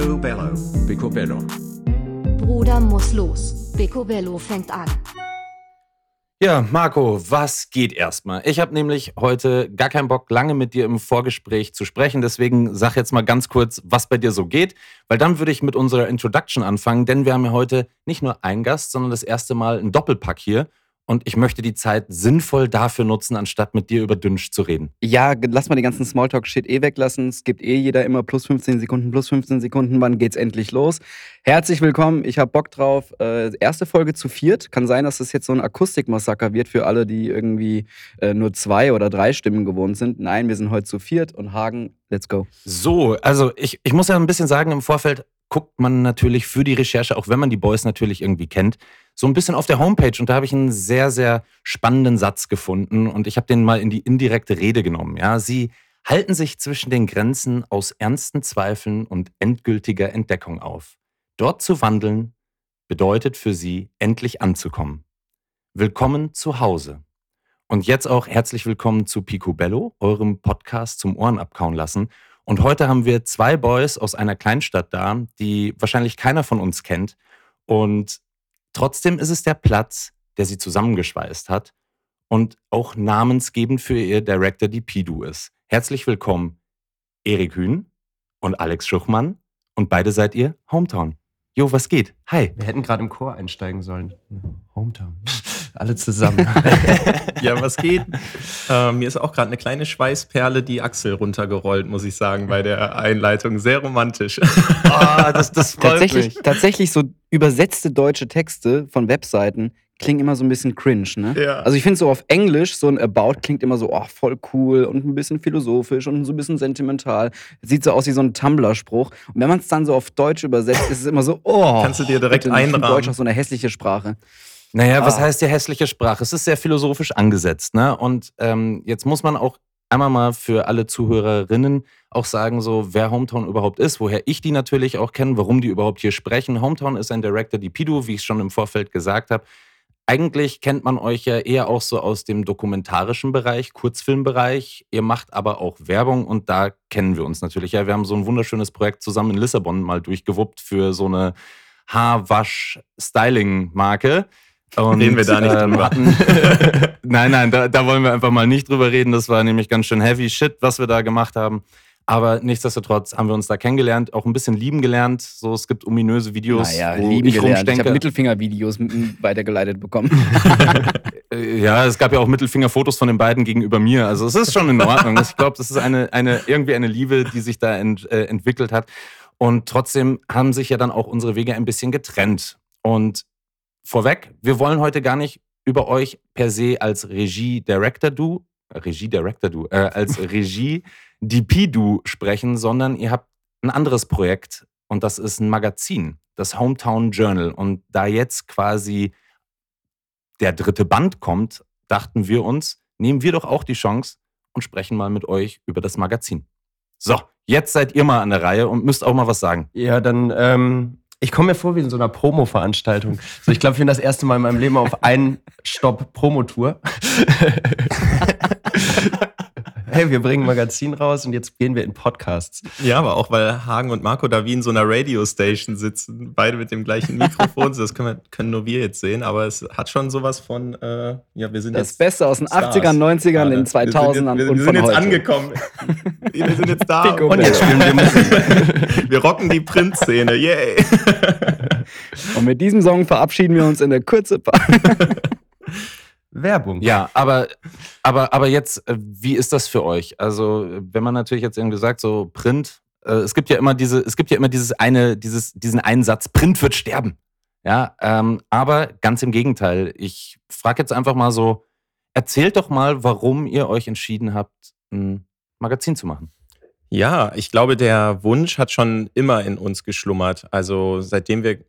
Picobello. Picobello. Bruder muss los. Picobello fängt an. Ja, Marco, was geht erstmal? Ich habe nämlich heute gar keinen Bock, lange mit dir im Vorgespräch zu sprechen. Deswegen sag jetzt mal ganz kurz, was bei dir so geht, weil dann würde ich mit unserer Introduction anfangen, denn wir haben ja heute nicht nur einen Gast, sondern das erste Mal einen Doppelpack hier und ich möchte die Zeit sinnvoll dafür nutzen, anstatt mit dir über Dünsch zu reden. Ja, lass mal die ganzen Smalltalk-Shit eh weglassen. Es gibt eh jeder immer plus 15 Sekunden, plus 15 Sekunden. Wann geht's endlich los? Herzlich willkommen, ich habe Bock drauf. Äh, erste Folge zu viert. Kann sein, dass es jetzt so ein Akustikmassaker wird für alle, die irgendwie äh, nur zwei oder drei Stimmen gewohnt sind. Nein, wir sind heute zu viert und Hagen, let's go. So, also ich, ich muss ja ein bisschen sagen, im Vorfeld guckt man natürlich für die Recherche, auch wenn man die Boys natürlich irgendwie kennt, so ein bisschen auf der Homepage und da habe ich einen sehr, sehr spannenden Satz gefunden und ich habe den mal in die indirekte Rede genommen. Ja, sie halten sich zwischen den Grenzen aus ernsten Zweifeln und endgültiger Entdeckung auf. Dort zu wandeln bedeutet für sie endlich anzukommen. Willkommen zu Hause. Und jetzt auch herzlich willkommen zu Picobello, eurem Podcast zum Ohren abkauen lassen. Und heute haben wir zwei Boys aus einer Kleinstadt da, die wahrscheinlich keiner von uns kennt. Und Trotzdem ist es der Platz, der sie zusammengeschweißt hat und auch namensgebend für ihr Director die Pidu ist. Herzlich willkommen, Erik Hühn und Alex Schuchmann und beide seid ihr Hometown. Jo, was geht? Hi. Wir hätten gerade im Chor einsteigen sollen. Hometown. Alle zusammen. ja, was geht? Äh, mir ist auch gerade eine kleine Schweißperle die Achsel runtergerollt, muss ich sagen, bei der Einleitung. Sehr romantisch. oh, das, das freut tatsächlich, mich. Tatsächlich so übersetzte deutsche Texte von Webseiten klingen immer so ein bisschen cringe, ne? Ja. Also ich finde so auf Englisch, so ein About klingt immer so, oh, voll cool und ein bisschen philosophisch und so ein bisschen sentimental. Sieht so aus wie so ein Tumblr-Spruch. Und wenn man es dann so auf Deutsch übersetzt, ist es immer so, oh. Kannst du dir direkt einrahmen. Deutsch auch so eine hässliche Sprache. Naja, was ah. heißt die hässliche Sprache? Es ist sehr philosophisch angesetzt, ne? Und ähm, jetzt muss man auch einmal mal für alle Zuhörerinnen auch sagen, so wer Hometown überhaupt ist, woher ich die natürlich auch kenne, warum die überhaupt hier sprechen. Hometown ist ein Director, die Pidu, wie ich schon im Vorfeld gesagt habe. Eigentlich kennt man euch ja eher auch so aus dem dokumentarischen Bereich, Kurzfilmbereich. Ihr macht aber auch Werbung und da kennen wir uns natürlich. Ja, wir haben so ein wunderschönes Projekt zusammen in Lissabon mal durchgewuppt für so eine Haarwasch-Styling-Marke. Und, reden wir da nicht ähm, drüber. Hatten, nein, nein, da, da, wollen wir einfach mal nicht drüber reden. Das war nämlich ganz schön heavy shit, was wir da gemacht haben. Aber nichtsdestotrotz haben wir uns da kennengelernt, auch ein bisschen lieben gelernt. So, es gibt ominöse Videos, naja, wo lieben ich gelernt. rumstenke. Ich habe Mittelfinger-Videos weitergeleitet bekommen. Äh, ja, es gab ja auch Mittelfinger-Fotos von den beiden gegenüber mir. Also es ist schon in Ordnung. Ich glaube, das ist eine, eine, irgendwie eine Liebe, die sich da ent, äh, entwickelt hat. Und trotzdem haben sich ja dann auch unsere Wege ein bisschen getrennt. Und vorweg, wir wollen heute gar nicht über euch per se als Regie-Director-Du, Regie-Director-Du, äh, als Regie-DP-Du sprechen, sondern ihr habt ein anderes Projekt und das ist ein Magazin, das Hometown Journal. Und da jetzt quasi der dritte Band kommt, dachten wir uns, nehmen wir doch auch die Chance und sprechen mal mit euch über das Magazin. So, jetzt seid ihr mal an der Reihe und müsst auch mal was sagen. Ja, dann ähm, ich komme mir vor wie in so einer Promo-Veranstaltung. So, ich glaube, ich bin das erste Mal in meinem Leben auf einen Stopp-Promotour. Hey, wir bringen ein Magazin raus und jetzt gehen wir in Podcasts. Ja, aber auch weil Hagen und Marco da wie in so einer Radio-Station sitzen, beide mit dem gleichen Mikrofon. das können, wir, können, nur wir jetzt sehen, aber es hat schon sowas von, äh, ja, wir sind das jetzt. Das Beste aus den Stars. 80ern, 90ern, in 2000ern. Wir sind, wir, wir sind jetzt heute. angekommen. wir sind jetzt da. und jetzt spielen wir Musik. wir rocken die Print-Szene. Yay. und mit diesem Song verabschieden wir uns in der Kürze. Werbung. Ja, aber, aber, aber jetzt, äh, wie ist das für euch? Also, wenn man natürlich jetzt irgendwie sagt, so Print, äh, es gibt ja immer diese, es gibt ja immer dieses eine, dieses, diesen Einsatz, Print wird sterben. Ja, ähm, aber ganz im Gegenteil. Ich frage jetzt einfach mal so, erzählt doch mal, warum ihr euch entschieden habt, ein Magazin zu machen. Ja, ich glaube, der Wunsch hat schon immer in uns geschlummert. Also seitdem wir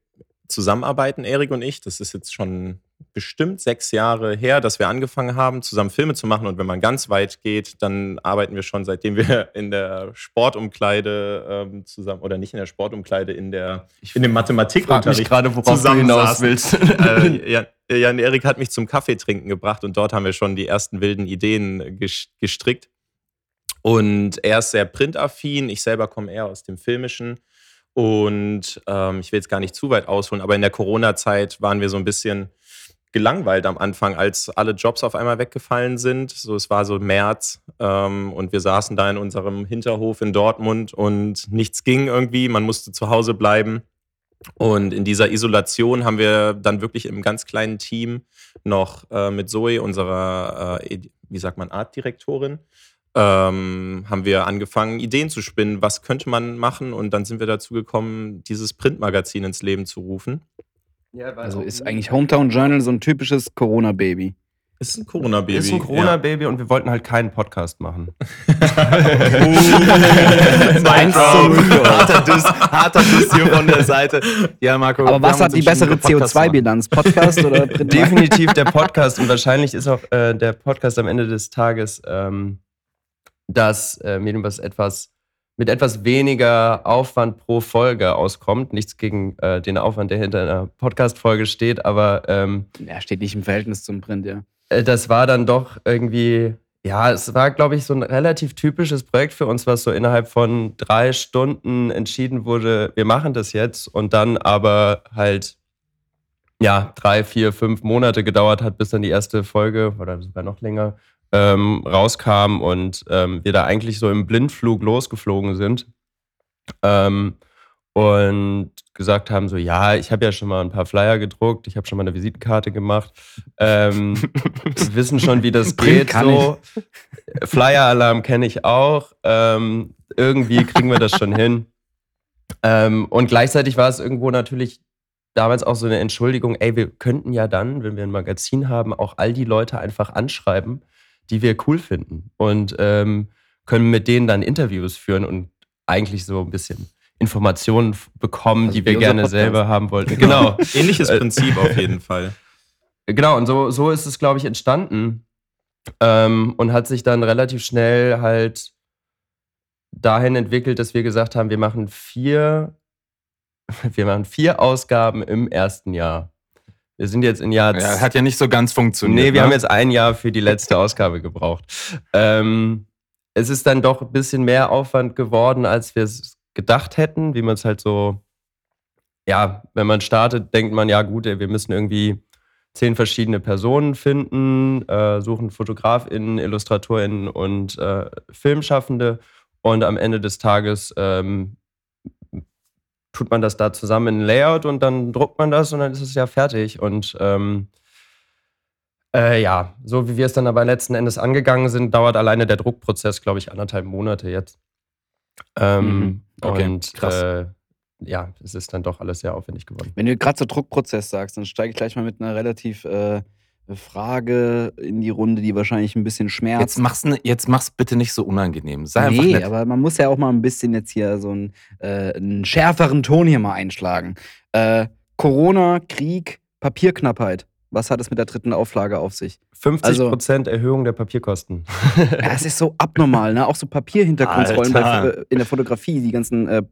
zusammenarbeiten, Erik und ich, das ist jetzt schon bestimmt sechs Jahre her, dass wir angefangen haben, zusammen Filme zu machen. Und wenn man ganz weit geht, dann arbeiten wir schon, seitdem wir in der Sportumkleide ähm, zusammen, oder nicht in der Sportumkleide, in, der, ich in dem Mathematikunterricht gerade, worauf du hinaus willst. äh, ja, Jan Erik hat mich zum Kaffee trinken gebracht und dort haben wir schon die ersten wilden Ideen gestrickt. Und er ist sehr printaffin, ich selber komme eher aus dem Filmischen. Und ähm, ich will jetzt gar nicht zu weit ausholen, aber in der Corona-Zeit waren wir so ein bisschen gelangweilt am Anfang, als alle Jobs auf einmal weggefallen sind. So, es war so März ähm, und wir saßen da in unserem Hinterhof in Dortmund und nichts ging irgendwie. Man musste zu Hause bleiben. Und in dieser Isolation haben wir dann wirklich im ganz kleinen Team noch äh, mit Zoe, unserer, äh, wie sagt man, Artdirektorin, ähm, haben wir angefangen, Ideen zu spinnen, was könnte man machen. Und dann sind wir dazu gekommen, dieses Printmagazin ins Leben zu rufen. Ja, also ist eigentlich Hometown Journal so ein typisches Corona-Baby. Ist ein Corona-Baby. Ist ein Corona-Baby ja. und wir wollten halt keinen Podcast machen. Eins harter Diss, harter Diss hier von der Seite. Ja, Marco. Aber was hat die bessere CO2-Bilanz? Podcast oder Print? Definitiv der Podcast und wahrscheinlich ist auch äh, der Podcast am Ende des Tages ähm, das äh, Medium, was etwas mit etwas weniger Aufwand pro Folge auskommt. Nichts gegen äh, den Aufwand, der hinter einer Podcast-Folge steht, aber. Ähm, ja, steht nicht im Verhältnis zum Print, ja. Äh, das war dann doch irgendwie. Ja, es war, glaube ich, so ein relativ typisches Projekt für uns, was so innerhalb von drei Stunden entschieden wurde, wir machen das jetzt und dann aber halt ja, drei, vier, fünf Monate gedauert hat, bis dann die erste Folge oder sogar noch länger ähm, rauskam und ähm, wir da eigentlich so im Blindflug losgeflogen sind ähm, und gesagt haben so, ja, ich habe ja schon mal ein paar Flyer gedruckt, ich habe schon mal eine Visitenkarte gemacht, ähm, wir wissen schon, wie das geht. so. Flyer-Alarm kenne ich auch, ähm, irgendwie kriegen wir das schon hin. Ähm, und gleichzeitig war es irgendwo natürlich damals auch so eine Entschuldigung, ey, wir könnten ja dann, wenn wir ein Magazin haben, auch all die Leute einfach anschreiben, die wir cool finden und ähm, können mit denen dann Interviews führen und eigentlich so ein bisschen Informationen bekommen, also die wir gerne selber haben wollten. Genau. Ähnliches äh, Prinzip auf jeden Fall. Genau, und so, so ist es, glaube ich, entstanden ähm, und hat sich dann relativ schnell halt dahin entwickelt, dass wir gesagt haben, wir machen vier, wir machen vier Ausgaben im ersten Jahr. Wir sind jetzt in Jahr. Ja, hat ja nicht so ganz funktioniert. Nee, wir ne? haben jetzt ein Jahr für die letzte Ausgabe gebraucht. Ähm, es ist dann doch ein bisschen mehr Aufwand geworden, als wir es gedacht hätten, wie man es halt so. Ja, wenn man startet, denkt man, ja, gut, wir müssen irgendwie zehn verschiedene Personen finden, äh, suchen FotografInnen, IllustratorInnen und äh, Filmschaffende. Und am Ende des Tages ähm, tut man das da zusammen in ein Layout und dann druckt man das und dann ist es ja fertig. Und ähm, äh, ja, so wie wir es dann aber letzten Endes angegangen sind, dauert alleine der Druckprozess, glaube ich, anderthalb Monate jetzt. Ähm, mhm. okay, und krass. Äh, ja, es ist dann doch alles sehr aufwendig geworden. Wenn du gerade so Druckprozess sagst, dann steige ich gleich mal mit einer relativ äh, Frage in die Runde, die wahrscheinlich ein bisschen schmerzt. Jetzt mach's, jetzt mach's bitte nicht so unangenehm. Sei nee, einfach nett. aber man muss ja auch mal ein bisschen jetzt hier so einen, äh, einen schärferen Ton hier mal einschlagen. Äh, Corona, Krieg, Papierknappheit. Was hat es mit der dritten Auflage auf sich? 50% also, Erhöhung der Papierkosten. ja, es ist so abnormal, ne? Auch so Papierhintergrundsrollen bei, in der Fotografie, die ganzen äh,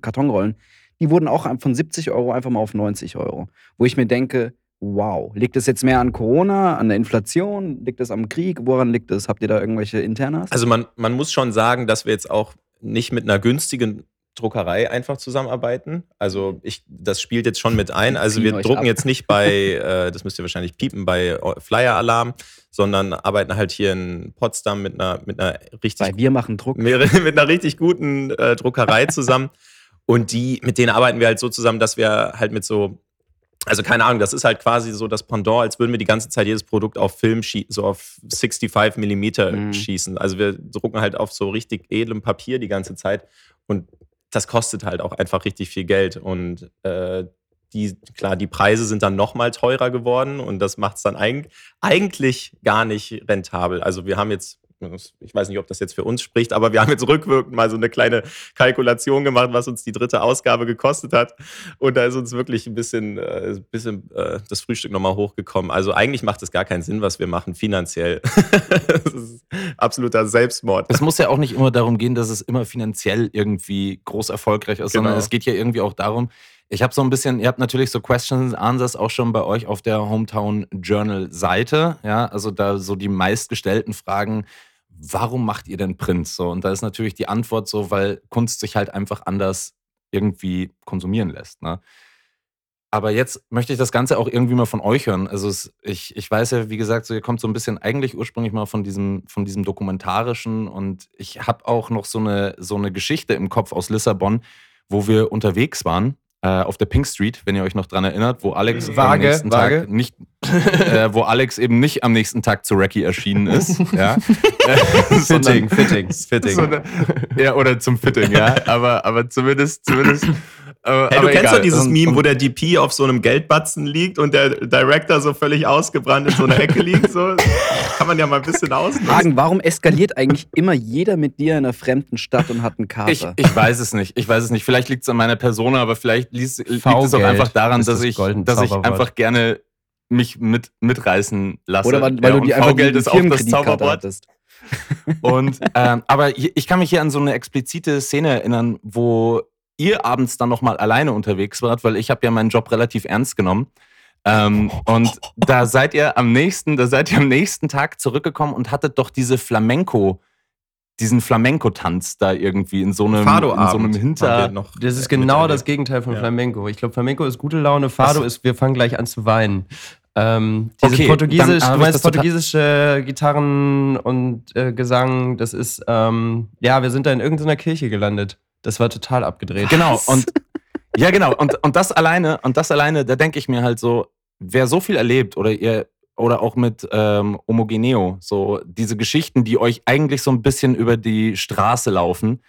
Kartonrollen, die wurden auch von 70 Euro einfach mal auf 90 Euro. Wo ich mir denke, wow. Liegt es jetzt mehr an Corona, an der Inflation? Liegt es am Krieg? Woran liegt es? Habt ihr da irgendwelche Internas? Also man, man muss schon sagen, dass wir jetzt auch nicht mit einer günstigen Druckerei einfach zusammenarbeiten. Also ich, das spielt jetzt schon mit ein. Also wir drucken ab. jetzt nicht bei, äh, das müsst ihr wahrscheinlich piepen, bei Flyer Alarm, sondern arbeiten halt hier in Potsdam mit einer, mit einer richtig. Weil wir machen Druck. Mit, mit einer richtig guten äh, Druckerei zusammen. Und die, mit denen arbeiten wir halt so zusammen, dass wir halt mit so also keine Ahnung, das ist halt quasi so das Pendant, als würden wir die ganze Zeit jedes Produkt auf Film schießen, so auf 65 Millimeter mhm. schießen. Also wir drucken halt auf so richtig edlem Papier die ganze Zeit und das kostet halt auch einfach richtig viel Geld und äh, die, klar, die Preise sind dann nochmal teurer geworden und das macht es dann eig eigentlich gar nicht rentabel. Also wir haben jetzt ich weiß nicht, ob das jetzt für uns spricht, aber wir haben jetzt rückwirkend mal so eine kleine Kalkulation gemacht, was uns die dritte Ausgabe gekostet hat. Und da ist uns wirklich ein bisschen, äh, bisschen äh, das Frühstück nochmal hochgekommen. Also eigentlich macht es gar keinen Sinn, was wir machen finanziell. das ist absoluter Selbstmord. Es muss ja auch nicht immer darum gehen, dass es immer finanziell irgendwie groß erfolgreich ist, genau. sondern es geht ja irgendwie auch darum, ich habe so ein bisschen, ihr habt natürlich so Questions Answers auch schon bei euch auf der Hometown Journal Seite. Ja, also da so die meistgestellten Fragen. Warum macht ihr denn Print so? Und da ist natürlich die Antwort so, weil Kunst sich halt einfach anders irgendwie konsumieren lässt. Ne? Aber jetzt möchte ich das Ganze auch irgendwie mal von euch hören. Also es, ich, ich weiß ja, wie gesagt, so, ihr kommt so ein bisschen eigentlich ursprünglich mal von diesem, von diesem Dokumentarischen und ich habe auch noch so eine, so eine Geschichte im Kopf aus Lissabon, wo wir unterwegs waren auf der Pink Street, wenn ihr euch noch dran erinnert, wo Alex am Vage, nächsten vage. Tag nicht, äh, wo Alex eben nicht am nächsten Tag zu Racky erschienen ist. ja. Äh, Fitting, Fitting, Fitting. so eine, ja, oder zum Fitting, ja. Aber, aber zumindest, zumindest. Aber, Hey, du kennst egal. doch dieses Und- Meme, und- wo der DP auf so einem Geldbatzen liegt und der Director so völlig ausgebrannt in so einer Ecke liegt. So. Kann man ja mal ein bisschen ausnutzen. Fragen, warum eskaliert eigentlich immer jeder mit dir in einer fremden Stadt und hat einen Kater? Ich, ich weiß es nicht. Ich weiß es nicht. Vielleicht liegt es an meiner Person, aber vielleicht liegt, liegt es auch einfach daran, dass das ich, dass ich einfach gerne mich mit, mitreißen lasse. Oder weil, weil Ja, du die einfach V-Geld die ist auch das Zauberwort. hattest. Und, ähm, aber ich kann mich hier an so eine explizite Szene erinnern, wo ihr abends dann nochmal alleine unterwegs wart, weil ich habe ja meinen Job relativ ernst genommen. Ähm, und da seid ihr am nächsten, da seid ihr am nächsten Tag zurückgekommen und hattet doch diese Flamenco, diesen Flamenco-Tanz da irgendwie in so einem, in so einem Hinter. Das ist genau das Gegenteil von Ja. Flamenco. Ich glaube, Flamenco ist gute Laune, Fado so. ist, wir fangen gleich an zu weinen. Ähm, diese Okay, Portugiesisch, du meinst portugiesische Gitarren und äh, Gesang, das ist, ähm, ja, wir sind da in irgendeiner Kirche gelandet. Das war total abgedreht. Genau, und ja, genau. Und, und das alleine, und das alleine, da denke ich mir halt so, wer so viel erlebt oder ihr oder auch mit ähm, Homogeneo, so diese Geschichten, die euch eigentlich so ein bisschen über die Straße laufen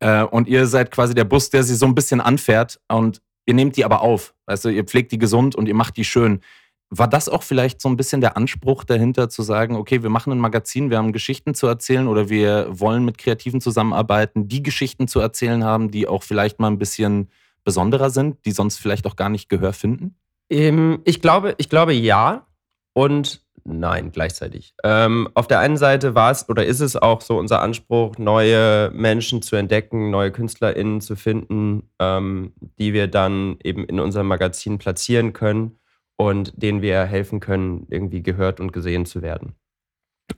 äh, und ihr seid quasi der Bus, der sie so ein bisschen anfährt und ihr nehmt die aber auf. Weißt du, ihr pflegt die gesund und ihr macht die schön. War das auch vielleicht so ein bisschen der Anspruch dahinter, zu sagen, okay, wir machen ein Magazin, wir haben Geschichten zu erzählen oder wir wollen mit Kreativen zusammenarbeiten, die Geschichten zu erzählen haben, die auch vielleicht mal ein bisschen besonderer sind, die sonst vielleicht auch gar nicht Gehör finden? Ähm, ich, glaube, ich glaube ja und nein gleichzeitig. Ähm, auf der einen Seite war es oder ist es auch so unser Anspruch, neue Menschen zu entdecken, neue KünstlerInnen zu finden, ähm, die wir dann eben in unserem Magazin platzieren können und denen wir helfen können, irgendwie gehört und gesehen zu werden.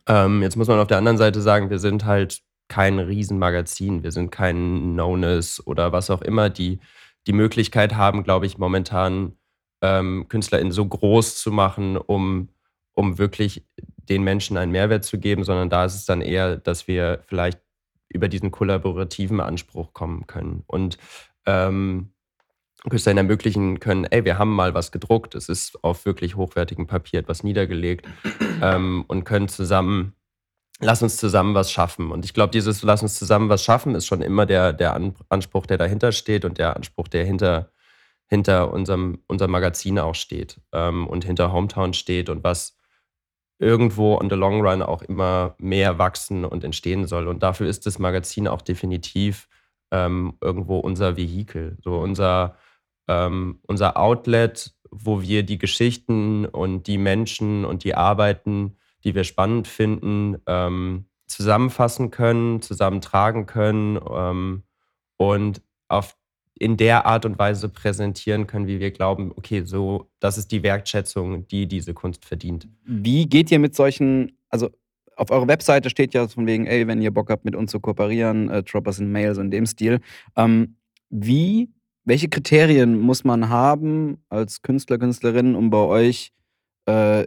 Ähm, jetzt muss man auf der anderen Seite sagen, wir sind halt kein Riesenmagazin, wir sind kein Knownness oder was auch immer, die die Möglichkeit haben, glaube ich, momentan ähm, KünstlerInnen so groß zu machen, um, um wirklich den Menschen einen Mehrwert zu geben, sondern da ist es dann eher, dass wir vielleicht über diesen kollaborativen Anspruch kommen können und ähm, KünstlerInnen ermöglichen können, ey, wir haben mal was gedruckt, es ist auf wirklich hochwertigem Papier etwas niedergelegt ähm, und können zusammen, lass uns zusammen was schaffen. Und ich glaube, dieses Lass uns zusammen was schaffen ist schon immer der, der An Anspruch, der dahinter steht und der Anspruch, der hinter, hinter unserem, unserem Magazin auch steht ähm, und hinter Hometown steht und was irgendwo on the long run auch immer mehr wachsen und entstehen soll. Und dafür ist das Magazin auch definitiv ähm, irgendwo unser Vehikel, so unser, ähm, unser Outlet, wo wir die Geschichten und die Menschen und die Arbeiten, die wir spannend finden, ähm, zusammenfassen können, zusammentragen können ähm, und auf, in der Art und Weise präsentieren können, wie wir glauben, okay, so, das ist die Wertschätzung, die diese Kunst verdient. Wie geht ihr mit solchen, also auf eurer Webseite steht ja von wegen, ey, wenn ihr Bock habt, mit uns zu kooperieren, äh, Droppers in Mail, so in dem Stil. Ähm, wie, welche Kriterien muss man haben als Künstler, Künstlerin, um bei euch, äh,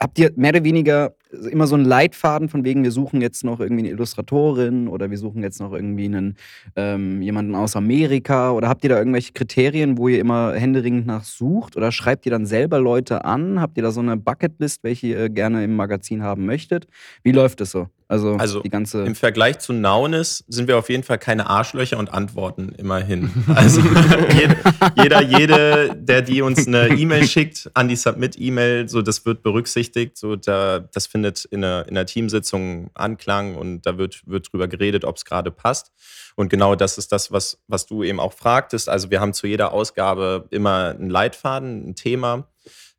habt ihr mehr oder weniger immer so einen Leitfaden von wegen, wir suchen jetzt noch irgendwie eine Illustratorin oder wir suchen jetzt noch irgendwie einen, ähm, jemanden aus Amerika oder habt ihr da irgendwelche Kriterien, wo ihr immer händeringend nach sucht oder schreibt ihr dann selber Leute an? Habt ihr da so eine Bucketlist, welche ihr gerne im Magazin haben möchtet? Wie läuft es so? Also, Also, die ganze. Im Vergleich zu Naunis sind wir auf jeden Fall keine Arschlöcher und antworten immerhin. Also jed- jeder, jede, der die uns eine E-Mail schickt, an die Submit-E-Mail, so das wird berücksichtigt. So da, das findet in einer, in einer Teamsitzung Anklang und da wird, wird drüber geredet, ob es gerade passt. Und genau das ist das, was, was du eben auch fragtest. Also wir haben zu jeder Ausgabe immer einen Leitfaden, ein Thema.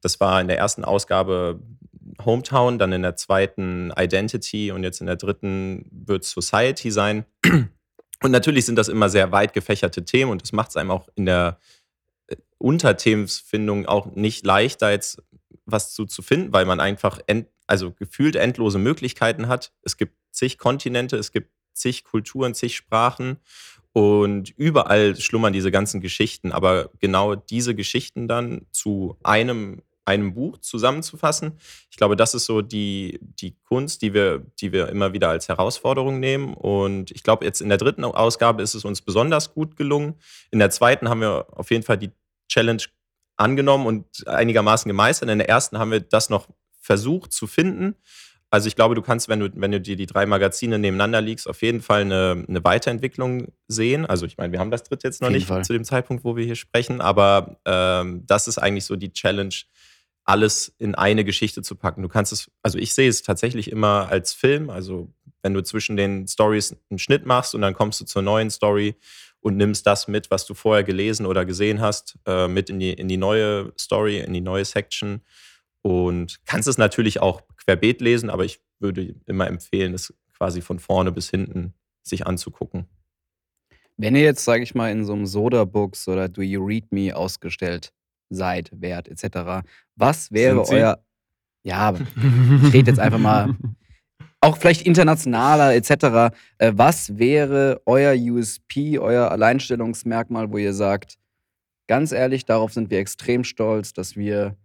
Das war in der ersten Ausgabe Hometown, dann in der zweiten Identity und jetzt in der dritten wird Society sein. Und natürlich sind das immer sehr weit gefächerte Themen und das macht es einem auch in der äh, Unterthemensfindung auch nicht leicht, da jetzt was zu, zu finden, weil man einfach end, also gefühlt endlose Möglichkeiten hat. Es gibt zig Kontinente, es gibt zig Kulturen, zig Sprachen Und überall schlummern diese ganzen Geschichten, aber genau diese Geschichten dann zu einem, einem Buch zusammenzufassen, ich glaube, das ist so die, die Kunst, die wir, die wir immer wieder als Herausforderung nehmen. Und ich glaube, jetzt in der dritten Ausgabe ist es uns besonders gut gelungen. In der zweiten haben wir auf jeden Fall die Challenge angenommen und einigermaßen gemeistert. In der ersten haben wir das noch versucht zu finden. Also ich glaube, du kannst, wenn du, wenn du dir die drei Magazine nebeneinander liegst, auf jeden Fall eine, eine Weiterentwicklung sehen. Also ich meine, wir haben das dritte jetzt noch nicht Fall. zu dem Zeitpunkt, wo wir hier sprechen, aber ähm, das ist eigentlich so die Challenge, alles in eine Geschichte zu packen. Du kannst es, also ich sehe es tatsächlich immer als Film. Also wenn du zwischen den Stories einen Schnitt machst und dann kommst du zur neuen Story und nimmst das mit, was du vorher gelesen oder gesehen hast, äh, mit in die, in die neue Story, in die neue Section. Und kannst es natürlich auch querbeet lesen, aber ich würde immer empfehlen, es quasi von vorne bis hinten sich anzugucken. Wenn ihr jetzt, sage ich mal, in so einem Soda-Books oder Do You Read Me ausgestellt seid, wert, etc., was wäre euer. Ja, ich rede jetzt einfach mal auch vielleicht internationaler etc. Äh, was wäre euer USP, euer Alleinstellungsmerkmal, wo ihr sagt, ganz ehrlich, darauf sind wir extrem stolz, dass wir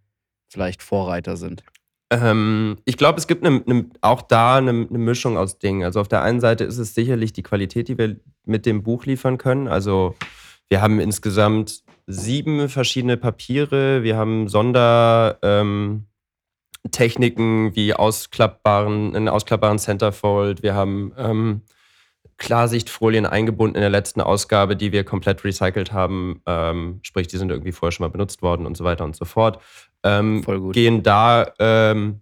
vielleicht Vorreiter sind? Ähm, ich glaube, es gibt ne, ne, auch da eine ne Mischung aus Dingen. Also auf der einen Seite ist es sicherlich die Qualität, die wir mit dem Buch liefern können. Also wir haben insgesamt sieben verschiedene Papiere. Wir haben Sondertechniken ähm, wie ausklappbaren, einen ausklappbaren Centerfold. Wir haben ähm, Klarsichtfolien eingebunden in der letzten Ausgabe, die wir komplett recycelt haben. Ähm, sprich, die sind irgendwie vorher schon mal benutzt worden und so weiter und so fort. Ähm, Voll gut. Gehen da ähm,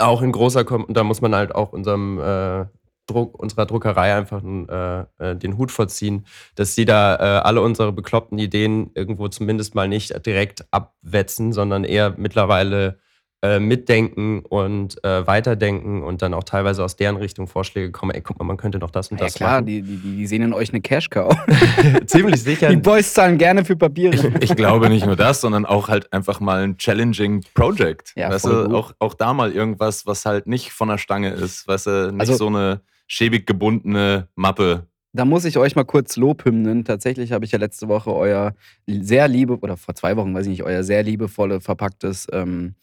auch in großer, Kom da muss man halt auch unserem äh, Druck, unserer Druckerei einfach äh, äh, den Hut vorziehen, dass sie da äh, alle unsere bekloppten Ideen irgendwo zumindest mal nicht direkt abwetzen, sondern eher mittlerweile äh, mitdenken und äh, weiterdenken und dann auch teilweise aus deren Richtung Vorschläge kommen, ey, guck mal, man könnte doch das und Ja das klar, machen. die, die, die sehen in euch eine Cash-Cow. Ziemlich sicher. Die Boys zahlen gerne für Papiere. Ich glaube nicht nur das, sondern auch halt einfach mal ein challenging Project. Ja, weißt voll du, gut. auch, auch da mal irgendwas, was halt nicht von der Stange ist. Weißt du, nicht Also- so eine schäbig gebundene Mappe. Da muss ich euch mal kurz Lobhymnen. Tatsächlich habe ich ja letzte Woche euer sehr liebe, oder vor zwei Wochen, weiß ich nicht, euer sehr liebevolle verpacktes ähm,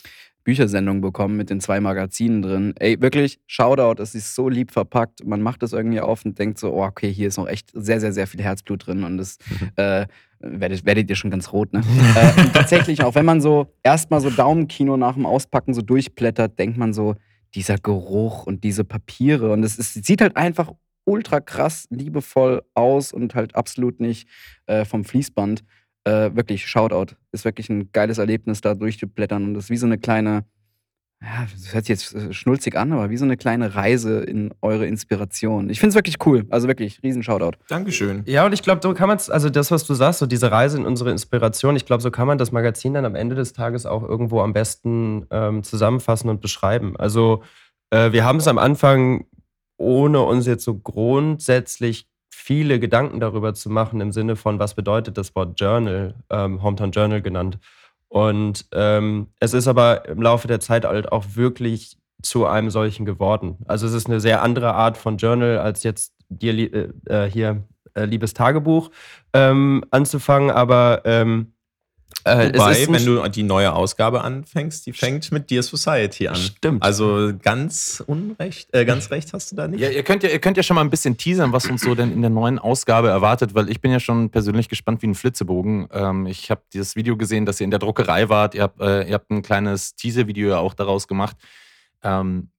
Büchersendung bekommen mit den zwei Magazinen drin. Ey, wirklich, Shoutout, es ist so lieb verpackt. Man macht es irgendwie auf und denkt so, oh, okay, hier ist noch echt sehr, sehr, sehr viel Herzblut drin und das äh, werdet, werdet ihr schon ganz rot, ne? äh, und tatsächlich, auch wenn man so erstmal so Daumenkino nach dem Auspacken so durchblättert, denkt man so, dieser Geruch und diese Papiere und es, es sieht halt einfach ultra krass liebevoll aus und halt absolut nicht äh, vom Fließband. Äh, wirklich, Shoutout. Ist wirklich ein geiles Erlebnis, da durchzublättern. Und das ist wie so eine kleine, ja, das hört sich jetzt äh, schnulzig an, aber wie so eine kleine Reise in eure Inspiration. Ich finde es wirklich cool. Also wirklich, riesen Shoutout. Dankeschön. Ja, und ich glaube, so kann man es, also das, was du sagst, so diese Reise in unsere Inspiration, ich glaube, so kann man das Magazin dann am Ende des Tages auch irgendwo am besten ähm, zusammenfassen und beschreiben. Also äh, wir haben es am Anfang, ohne uns jetzt so grundsätzlich viele Gedanken darüber zu machen, im Sinne von, was bedeutet das Wort Journal, ähm, Hometown Journal genannt. Und ähm, es ist aber im Laufe der Zeit halt auch wirklich zu einem solchen geworden. Also es ist eine sehr andere Art von Journal, als jetzt dir äh, äh, hier äh, liebes Tagebuch ähm, anzufangen, aber ähm, äh, Wobei, es ist ein- wenn du die neue Ausgabe anfängst, die fängt mit Dear Society an. Stimmt. Also ganz unrecht, äh, ganz recht hast du da nicht. Ja, ihr könnt ja, ihr könnt ja schon mal ein bisschen teasern, was uns so denn in der neuen Ausgabe erwartet, weil ich bin ja schon persönlich gespannt wie ein Flitzebogen. Ähm, ich habe dieses Video gesehen, dass ihr in der Druckerei wart. Ihr habt, äh, ihr habt ein kleines Teaser-Video ja auch daraus gemacht. Ähm,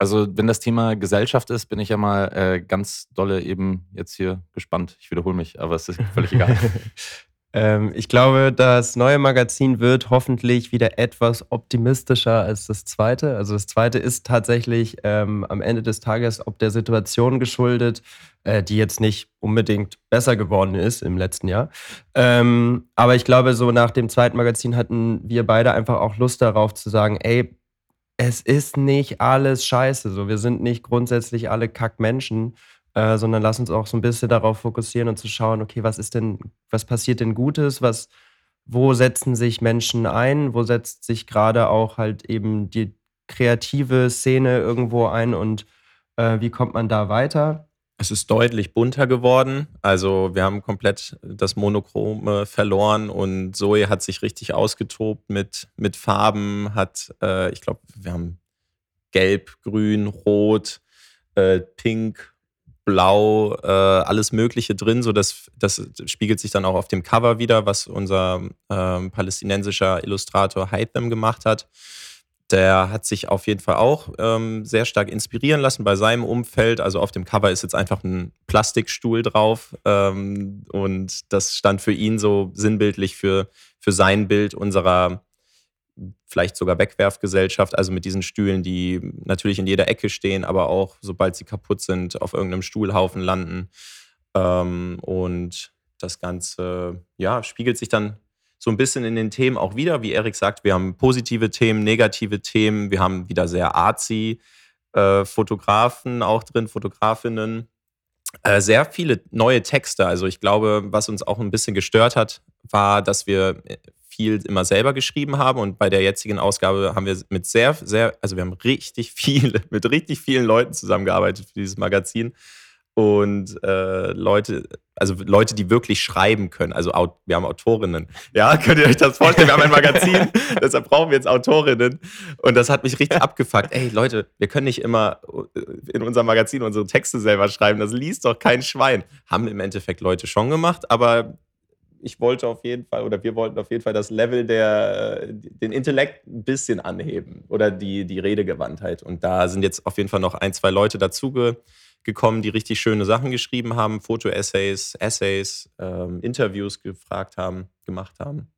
also, wenn das Thema Gesellschaft ist, bin ich ja mal äh, ganz dolle eben jetzt hier gespannt. Ich wiederhole mich, aber es ist völlig egal. Ähm, ich glaube, das neue Magazin wird hoffentlich wieder etwas optimistischer als das zweite. Also das zweite ist tatsächlich ähm, am Ende des Tages ob der Situation geschuldet, äh, die jetzt nicht unbedingt besser geworden ist im letzten Jahr. Ähm, aber ich glaube, so nach dem zweiten Magazin hatten wir beide einfach auch Lust darauf zu sagen, ey, es ist nicht alles scheiße. So, wir sind nicht grundsätzlich alle Kackmenschen äh, sondern lass uns auch so ein bisschen darauf fokussieren und zu schauen, okay, was ist denn, was passiert denn Gutes, was, wo setzen sich Menschen ein, wo setzt sich gerade auch halt eben die kreative Szene irgendwo ein und äh, wie kommt man da weiter? Es ist deutlich bunter geworden. Also wir haben komplett das Monochrome verloren und Zoe hat sich richtig ausgetobt mit, mit Farben, hat, äh, ich glaube, wir haben gelb, grün, rot, äh, pink, blau, äh, alles Mögliche drin. So das, das spiegelt sich dann auch auf dem Cover wieder, was unser ähm, palästinensischer Illustrator Haitham gemacht hat der hat sich auf jeden Fall auch ähm, sehr stark inspirieren lassen bei seinem Umfeld. Also auf dem Cover ist jetzt einfach ein Plastikstuhl drauf ähm, und das stand für ihn so sinnbildlich für, für sein Bild unserer vielleicht sogar Wegwerfgesellschaft, also mit diesen Stühlen, die natürlich in jeder Ecke stehen, aber auch, sobald sie kaputt sind, auf irgendeinem Stuhlhaufen landen. Ähm, und das Ganze, ja, spiegelt sich dann so ein bisschen in den Themen auch wieder. Wie Erik sagt, wir haben positive Themen, negative Themen. Wir haben wieder sehr artsy äh, Fotografen auch drin, Fotografinnen. Äh, sehr viele neue Texte. Also ich glaube, was uns auch ein bisschen gestört hat, war, dass wir viel immer selber geschrieben haben und bei der jetzigen Ausgabe haben wir mit sehr, sehr, also wir haben richtig viele, mit richtig vielen Leuten zusammengearbeitet für dieses Magazin und äh, Leute, also Leute, die wirklich schreiben können. Also wir haben Autorinnen. Ja, könnt ihr euch das vorstellen? Wir haben ein Magazin, deshalb brauchen wir jetzt Autorinnen. Und das hat mich richtig abgefuckt. Ey, Leute, wir können nicht immer äh, in unserem Magazin unsere Texte selber schreiben. Das liest doch kein Schwein. Haben im Endeffekt Leute schon gemacht, aber ich wollte auf jeden Fall, oder wir wollten auf jeden Fall das Level der, den Intellekt ein bisschen anheben oder die, die Redegewandtheit. Und da sind jetzt auf jeden Fall noch ein, zwei Leute dazugekommen gekommen, die richtig schöne Sachen geschrieben haben, Foto-Essays, Essays, ähm, Interviews gefragt haben, gemacht haben.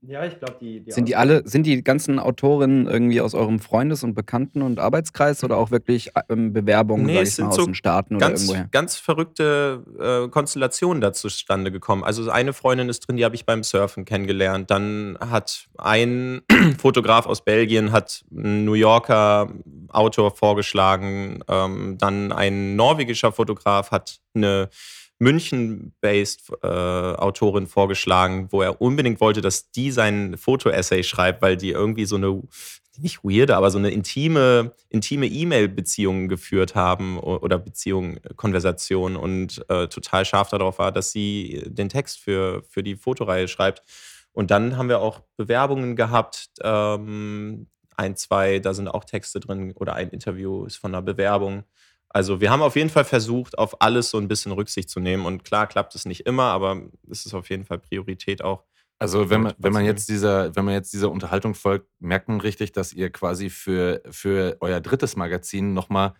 Ja, ich glaube, die, die, Sind die alle, sind die ganzen Autorinnen irgendwie aus eurem Freundes- und Bekannten- und Arbeitskreis oder auch wirklich ähm, Bewerbungen, nee, sag ich mal, aus so den Staaten ganz, oder irgendwoher? Ganz verrückte äh, Konstellationen da zustande gekommen. Also eine Freundin ist drin, die habe ich beim Surfen kennengelernt. Dann hat ein Fotograf aus Belgien hat einen New Yorker Autor vorgeschlagen. Ähm, dann ein norwegischer Fotograf hat eine München-based äh, Autorin vorgeschlagen, wo er unbedingt wollte, dass die sein Foto-Essay schreibt, weil die irgendwie so eine nicht weirde, aber so eine intime, intime E-Mail-Beziehung geführt haben oder Beziehung, Konversation und äh, total scharf darauf war, dass sie den Text für, für die Fotoreihe schreibt. Und dann haben wir auch Bewerbungen gehabt, ähm, ein, zwei, da sind auch Texte drin oder ein Interview ist von einer Bewerbung. Also wir haben auf jeden Fall versucht, auf alles so ein bisschen Rücksicht zu nehmen. Und klar klappt es nicht immer, aber es ist auf jeden Fall Priorität auch. Also wenn man, wenn man jetzt dieser, wenn man jetzt dieser Unterhaltung folgt, merkt man richtig, dass ihr quasi für, für euer drittes Magazin nochmal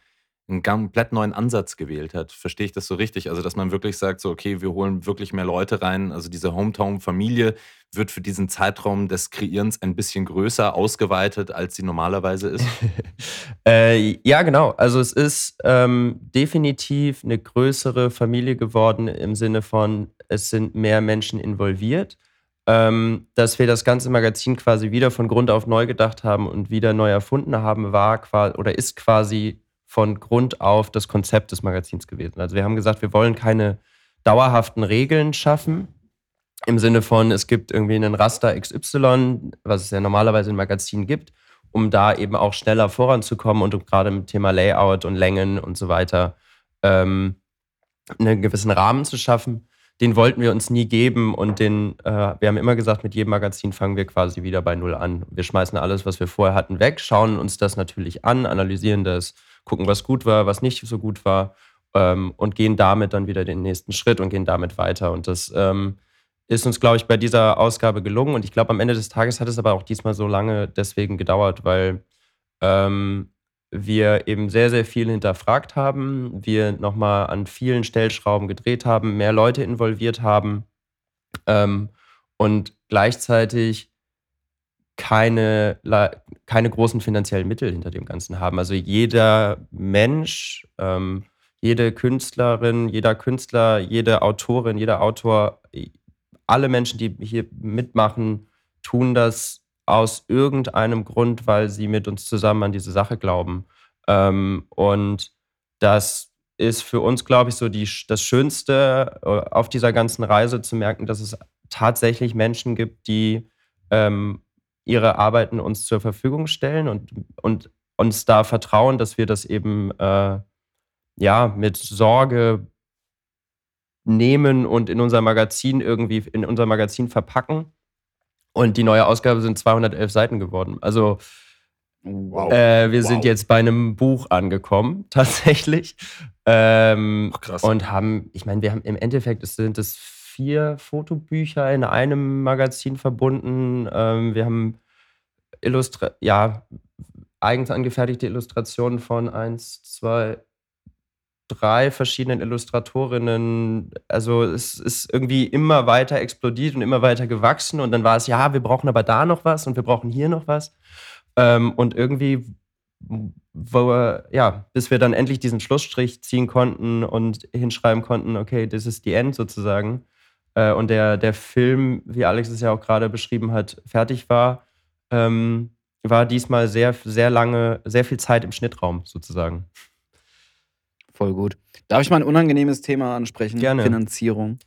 einen komplett neuen Ansatz gewählt hat. Verstehe ich das so richtig? Also, dass man wirklich sagt, so, okay, wir holen wirklich mehr Leute rein. Also, diese Hometown-Familie wird für diesen Zeitraum des Kreierens ein bisschen größer ausgeweitet, als sie normalerweise ist? äh, ja, genau. Also, es ist ähm, definitiv eine größere Familie geworden im Sinne von, es sind mehr Menschen involviert. Ähm, dass wir das ganze Magazin quasi wieder von Grund auf neu gedacht haben und wieder neu erfunden haben, war oder ist quasi von Grund auf das Konzept des Magazins gewesen. Also wir haben gesagt, wir wollen keine dauerhaften Regeln schaffen, im Sinne von, es gibt irgendwie einen Raster XY, was es ja normalerweise in Magazinen gibt, um da eben auch schneller voranzukommen und um gerade mit Thema Layout und Längen und so weiter ähm, einen gewissen Rahmen zu schaffen. Den wollten wir uns nie geben und den, äh, wir haben immer gesagt, mit jedem Magazin fangen wir quasi wieder bei Null an. Wir schmeißen alles, was wir vorher hatten, weg, schauen uns das natürlich an, analysieren das, gucken, was gut war, was nicht so gut war ähm, und gehen damit dann wieder den nächsten Schritt und gehen damit weiter. Und das ähm, ist uns, glaube ich, bei dieser Ausgabe gelungen. Und ich glaube, am Ende des Tages hat es aber auch diesmal so lange deswegen gedauert, weil ähm, wir eben sehr, sehr viel hinterfragt haben, wir nochmal an vielen Stellschrauben gedreht haben, mehr Leute involviert haben ähm, und gleichzeitig keine, keine großen finanziellen Mittel hinter dem Ganzen haben. Also jeder Mensch, ähm, jede Künstlerin, jeder Künstler, jede Autorin, jeder Autor, alle Menschen, die hier mitmachen, tun das aus irgendeinem Grund, weil sie mit uns zusammen an diese Sache glauben. Ähm, und das ist für uns, glaube ich, so die, das Schönste äh, auf dieser ganzen Reise zu merken, dass es tatsächlich Menschen gibt, die ähm, ihre Arbeiten uns zur Verfügung stellen und, und uns da vertrauen, dass wir das eben äh, ja, mit Sorge nehmen und in unser Magazin irgendwie, in unser Magazin verpacken. Und die neue Ausgabe sind 211 Seiten geworden. Also Wow. äh, wir Wow. sind jetzt bei einem Buch angekommen, tatsächlich. Ähm, Ach, krass. und haben, ich meine, wir haben im Endeffekt es sind es vier Fotobücher in einem Magazin verbunden. Ähm, wir haben Illustra ja, eigens angefertigte Illustrationen von eins, zwei, drei verschiedenen Illustratorinnen. Also es ist irgendwie immer weiter explodiert und immer weiter gewachsen. Und dann war es, ja, wir brauchen aber da noch was und wir brauchen hier noch was. Ähm, und irgendwie, wo, ja, bis wir dann endlich diesen Schlussstrich ziehen konnten und hinschreiben konnten, okay, das ist die End sozusagen. Äh, und der, der Film, wie Alex es ja auch gerade beschrieben hat, fertig war, ähm, war diesmal sehr, sehr lange, sehr viel Zeit im Schnittraum sozusagen. Voll gut. Darf ich mal ein unangenehmes Thema ansprechen? Gerne. Finanzierung.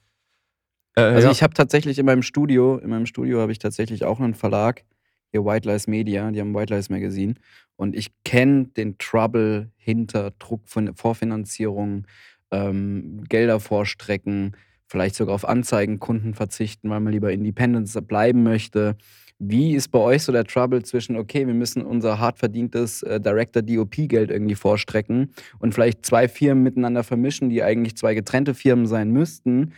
Äh, Also ja. ich habe tatsächlich in meinem Studio, in meinem Studio habe ich tatsächlich auch einen Verlag, hier White Lies Media, die haben White Lies Magazine. Und ich kenne den Trouble hinter Druck von Vorfinanzierung, ähm, Gelder vorstrecken, vielleicht sogar auf Anzeigenkunden verzichten, weil man lieber Independence bleiben möchte. Wie ist bei euch so der Trouble zwischen, okay, wir müssen unser hart verdientes äh, Director-DOP-Geld irgendwie vorstrecken und vielleicht zwei Firmen miteinander vermischen, die eigentlich zwei getrennte Firmen sein müssten?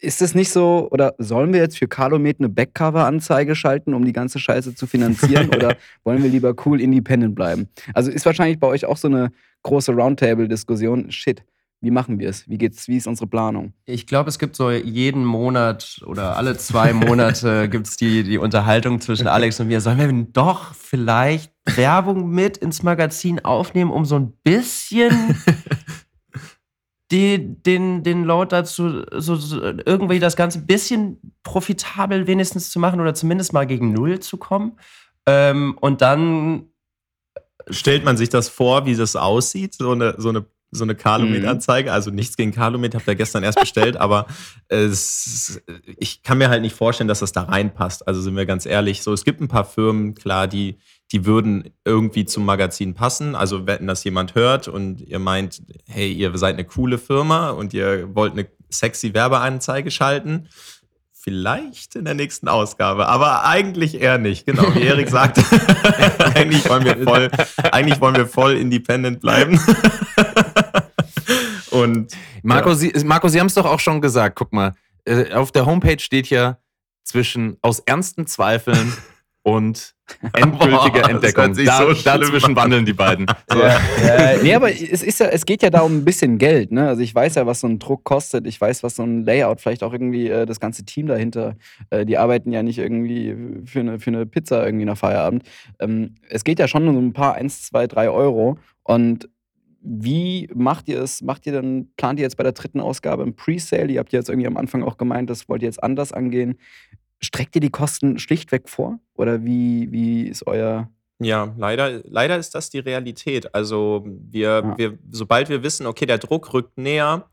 Ist es nicht so, oder sollen wir jetzt für Calumet eine Backcover-Anzeige schalten, um die ganze Scheiße zu finanzieren? oder wollen wir lieber cool independent bleiben? Also ist wahrscheinlich bei euch auch so eine große Roundtable-Diskussion. Shit, wie machen wir es? Wie geht's, wie ist unsere Planung? Ich glaube, es gibt so jeden Monat oder alle zwei Monate gibt es die, die Unterhaltung zwischen Alex und mir. Sollen wir doch vielleicht Werbung mit ins Magazin aufnehmen, um so ein bisschen die, den, den Load dazu, so, so irgendwie das Ganze ein bisschen profitabel wenigstens zu machen oder zumindest mal gegen Null zu kommen? Ähm, und dann Stellt man sich das vor, wie das aussieht, so eine, so eine, so eine Calumet-Anzeige? Also nichts gegen Calumet, habt ihr gestern erst bestellt, aber es, ich kann mir halt nicht vorstellen, dass das da reinpasst. Also sind wir ganz ehrlich, so es gibt ein paar Firmen, klar, die, die würden irgendwie zum Magazin passen. Also wenn das jemand hört und ihr meint, hey, ihr seid eine coole Firma und ihr wollt eine sexy Werbeanzeige schalten, Vielleicht in der nächsten Ausgabe, aber eigentlich eher nicht. Genau, wie Erik sagte, eigentlich, wollen wir voll, eigentlich wollen wir voll independent bleiben. Und Marco, Ja. Sie, Marco, Sie haben es doch auch schon gesagt. Guck mal, äh, auf der Homepage steht ja zwischen aus ernsten Zweifeln und endgültiger Boah, Entdeckung. Da, so dazwischen an. wandeln die beiden. So. nee, aber es, ist ja, es geht ja da um ein bisschen Geld. Ne? Also ich weiß ja, was so ein Druck kostet. Ich weiß, was so ein Layout, vielleicht auch irgendwie äh, das ganze Team dahinter. Äh, die arbeiten ja nicht irgendwie für eine, für eine Pizza irgendwie nach Feierabend. Ähm, es geht ja schon um so ein paar 1, 2, 3 Euro. Und wie macht ihr es? Macht ihr dann, plant ihr jetzt bei der dritten Ausgabe ein Presale? Ihr habt ja jetzt irgendwie am Anfang auch gemeint, das wollt ihr jetzt anders angehen. Streckt ihr die Kosten schlichtweg vor? Oder wie, wie ist euer. Ja, leider, leider ist das die Realität. Also wir, Ja. wir, sobald wir wissen, okay, der Druck rückt näher,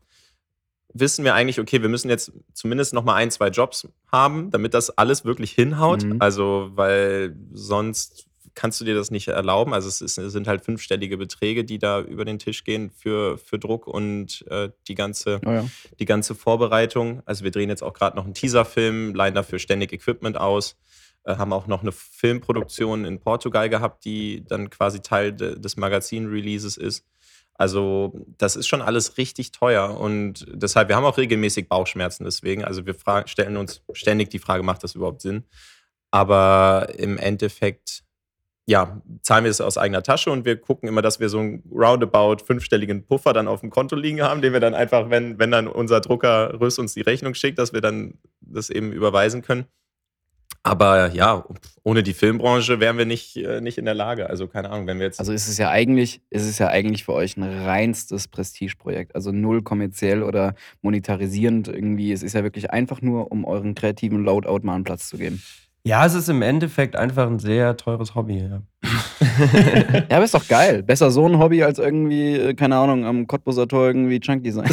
wissen wir eigentlich, okay, wir müssen jetzt zumindest noch mal ein, zwei Jobs haben, damit das alles wirklich hinhaut. Mhm. Also, weil sonst kannst du dir das nicht erlauben. Also es, ist, es sind halt fünfstellige Beträge, die da über den Tisch gehen für, für Druck und äh, die ganze Oh ja. die ganze Vorbereitung. Also wir drehen jetzt auch gerade noch einen Teaserfilm, leihen dafür ständig Equipment aus, äh, haben auch noch eine Filmproduktion in Portugal gehabt, die dann quasi Teil de des Magazin-Releases ist. Also das ist schon alles richtig teuer und deshalb, wir haben auch regelmäßig Bauchschmerzen deswegen. Also wir stellen uns ständig die Frage, macht das überhaupt Sinn? Aber im Endeffekt, ja, zahlen wir es aus eigener Tasche und wir gucken immer, dass wir so einen roundabout fünfstelligen Puffer dann auf dem Konto liegen haben, den wir dann einfach, wenn, wenn dann unser Drucker Rüst uns die Rechnung schickt, dass wir dann das eben überweisen können. Aber ja, ohne die Filmbranche wären wir nicht, äh, nicht in der Lage. Also keine Ahnung, wenn wir jetzt. Also ist es ja eigentlich, ist es ja eigentlich für euch ein reinstes Prestigeprojekt. Also null kommerziell oder monetarisierend irgendwie. Es ist ja wirklich einfach nur, um euren kreativen Loadout mal einen Platz zu geben. Ja, es ist im Endeffekt einfach ein sehr teures Hobby. Ja. Ja, aber ist doch geil. Besser so ein Hobby als irgendwie, äh, keine Ahnung, am Cottbuser Tor irgendwie Chunky sein.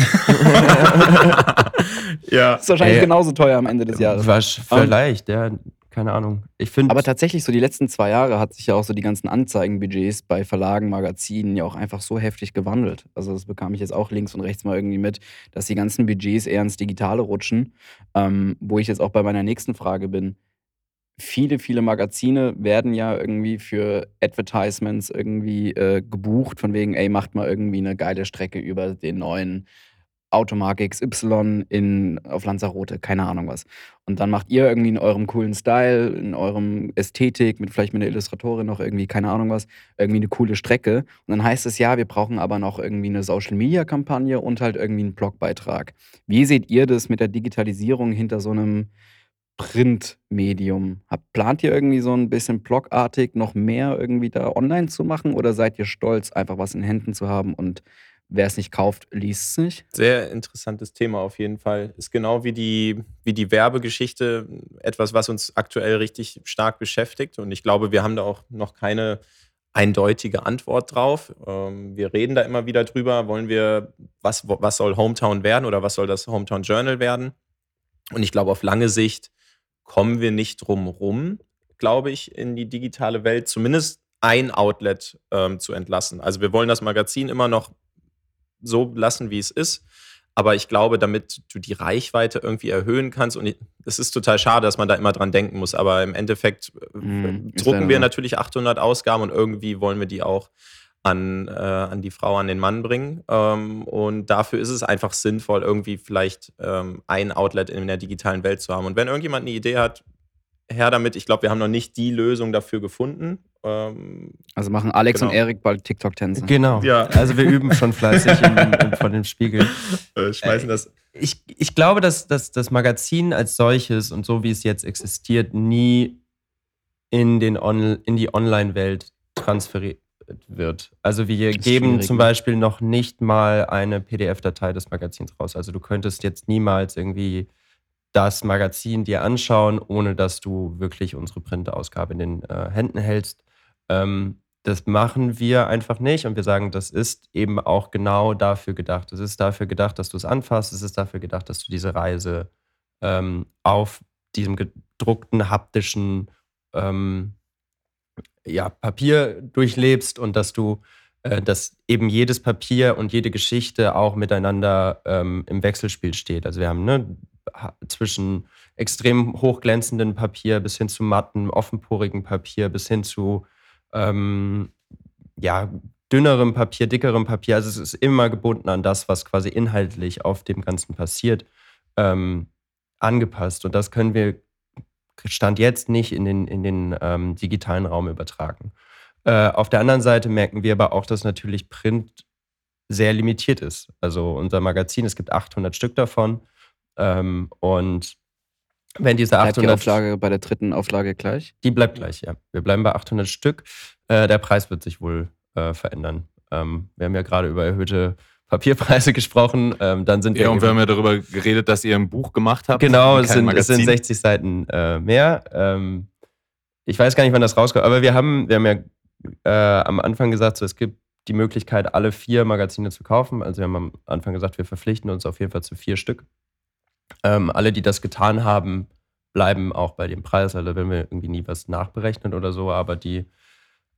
ja. ist wahrscheinlich Ey, genauso teuer am Ende des Jahres. Wasch, vielleicht, ja. keine Ahnung. Ich finde. Aber tatsächlich, so die letzten zwei Jahre hat sich ja auch so die ganzen Anzeigenbudgets bei Verlagen, Magazinen ja auch einfach so heftig gewandelt. Also das bekam ich jetzt auch links und rechts mal irgendwie mit, dass die ganzen Budgets eher ins Digitale rutschen. Ähm, wo ich jetzt auch bei meiner nächsten Frage bin. Viele, viele Magazine werden ja irgendwie für Advertisements irgendwie äh, gebucht, von wegen, ey, macht mal irgendwie eine geile Strecke über den neuen Automarke XY in, auf Lanzarote, keine Ahnung was. Und dann macht ihr irgendwie in eurem coolen Style, in eurem Ästhetik, mit vielleicht mit einer Illustratorin noch irgendwie, keine Ahnung was, irgendwie eine coole Strecke. Und dann heißt es ja, wir brauchen aber noch irgendwie eine Social-Media-Kampagne und halt irgendwie einen Blogbeitrag. Wie seht ihr das mit der Digitalisierung hinter so einem Printmedium? Plant ihr irgendwie so ein bisschen blogartig noch mehr irgendwie da online zu machen oder seid ihr stolz, einfach was in Händen zu haben und wer es nicht kauft, liest es nicht? Sehr interessantes Thema auf jeden Fall. Ist genau wie die, wie die Werbegeschichte etwas, was uns aktuell richtig stark beschäftigt. Und ich glaube, wir haben da auch noch keine eindeutige Antwort drauf. Ähm, wir reden da immer wieder drüber. Wollen wir, was, was soll Hometown werden oder was soll das Hometown Journal werden? Und ich glaube, auf lange Sicht kommen wir nicht drum rum, glaube ich, in die digitale Welt, zumindest ein Outlet ähm, zu entlassen. Also wir wollen das Magazin immer noch so lassen, wie es ist. Aber ich glaube, damit du die Reichweite irgendwie erhöhen kannst, und es ist total schade, dass man da immer dran denken muss, aber im Endeffekt mm, drucken wir natürlich 800 Ausgaben und irgendwie wollen wir die auch an, äh, an die Frau, an den Mann bringen. Ähm, und dafür ist es einfach sinnvoll, irgendwie vielleicht ähm, ein Outlet in der digitalen Welt zu haben. Und wenn irgendjemand eine Idee hat, her damit. Ich glaube, wir haben noch nicht die Lösung dafür gefunden. Ähm, also machen Alex genau. und Erik bald TikTok-Tänze. Genau. Ja. Also wir üben schon fleißig in, in, vor dem Spiegel. Äh, schmeißen das. Ich, ich glaube, dass, dass das Magazin als solches und so wie es jetzt existiert, nie in, den On in die Online-Welt transferiert wird. Also wir geben zum ne? Beispiel noch nicht mal eine PDF-Datei des Magazins raus. Also du könntest jetzt niemals irgendwie das Magazin dir anschauen, ohne dass du wirklich unsere Printausgabe in den äh, Händen hältst. Ähm, das machen wir einfach nicht und wir sagen, das ist eben auch genau dafür gedacht. Es ist dafür gedacht, dass du es anfasst. Es ist dafür gedacht, dass du diese Reise ähm, auf diesem gedruckten, haptischen ähm, ja, Papier durchlebst und dass du, äh, dass eben jedes Papier und jede Geschichte auch miteinander ähm, im Wechselspiel steht. Also wir haben ne, zwischen extrem hochglänzendem Papier bis hin zu matten, offenporigen Papier bis hin zu ähm, ja, dünnerem Papier, dickerem Papier. Also es ist immer gebunden an das, was quasi inhaltlich auf dem Ganzen passiert, ähm, angepasst. Und das können wir Stand jetzt nicht in den, in den ähm, digitalen Raum übertragen. Äh, auf der anderen Seite merken wir aber auch, dass natürlich Print sehr limitiert ist. Also unser Magazin, es gibt 800 Stück davon. Ähm, und wenn diese 800. Bleibt die Auflage bei der dritten Auflage gleich? Die bleibt gleich, ja. Wir bleiben bei 800 Stück. Äh, der Preis wird sich wohl äh, verändern. Ähm, wir haben ja gerade über erhöhte Papierpreise gesprochen. Ähm, dann sind ja, wir und wir haben ja darüber geredet, dass ihr ein Buch gemacht habt. Genau, es sind, es sind, 60 Seiten äh, mehr. Ähm, ich weiß gar nicht, wann das rauskommt, aber wir haben, wir haben ja äh, am Anfang gesagt, so, es gibt die Möglichkeit, alle vier Magazine zu kaufen. Also wir haben am Anfang gesagt, wir verpflichten uns auf jeden Fall zu vier Stück. Ähm, alle, die das getan haben, bleiben auch bei dem Preis. Also wenn wir irgendwie nie was nachberechnen oder so, aber die,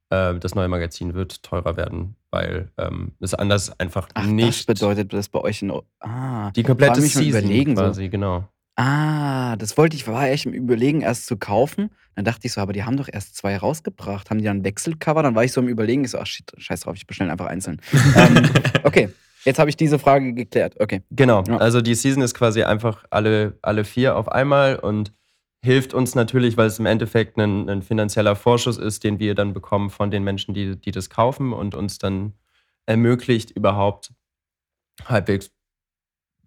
äh, das neue Magazin wird teurer werden, weil ähm, es anders einfach Ach, nicht. Das bedeutet das bei euch in. Ah, die komplette Season überlegen, quasi, so. genau. Ah, das wollte ich, war echt im Überlegen, erst zu kaufen. Dann dachte ich so, aber die haben doch erst zwei rausgebracht. Haben die dann Wechselcover? Dann war ich so im Überlegen, ich so, ach shit, scheiß drauf, ich bestelle einfach einzeln. ähm, okay, Jetzt habe ich diese Frage geklärt. Okay. Genau. Ja. Also die Season ist quasi einfach alle, alle vier auf einmal und hilft uns natürlich, weil es im Endeffekt ein, ein finanzieller Vorschuss ist, den wir dann bekommen von den Menschen, die, die das kaufen und uns dann ermöglicht, überhaupt halbwegs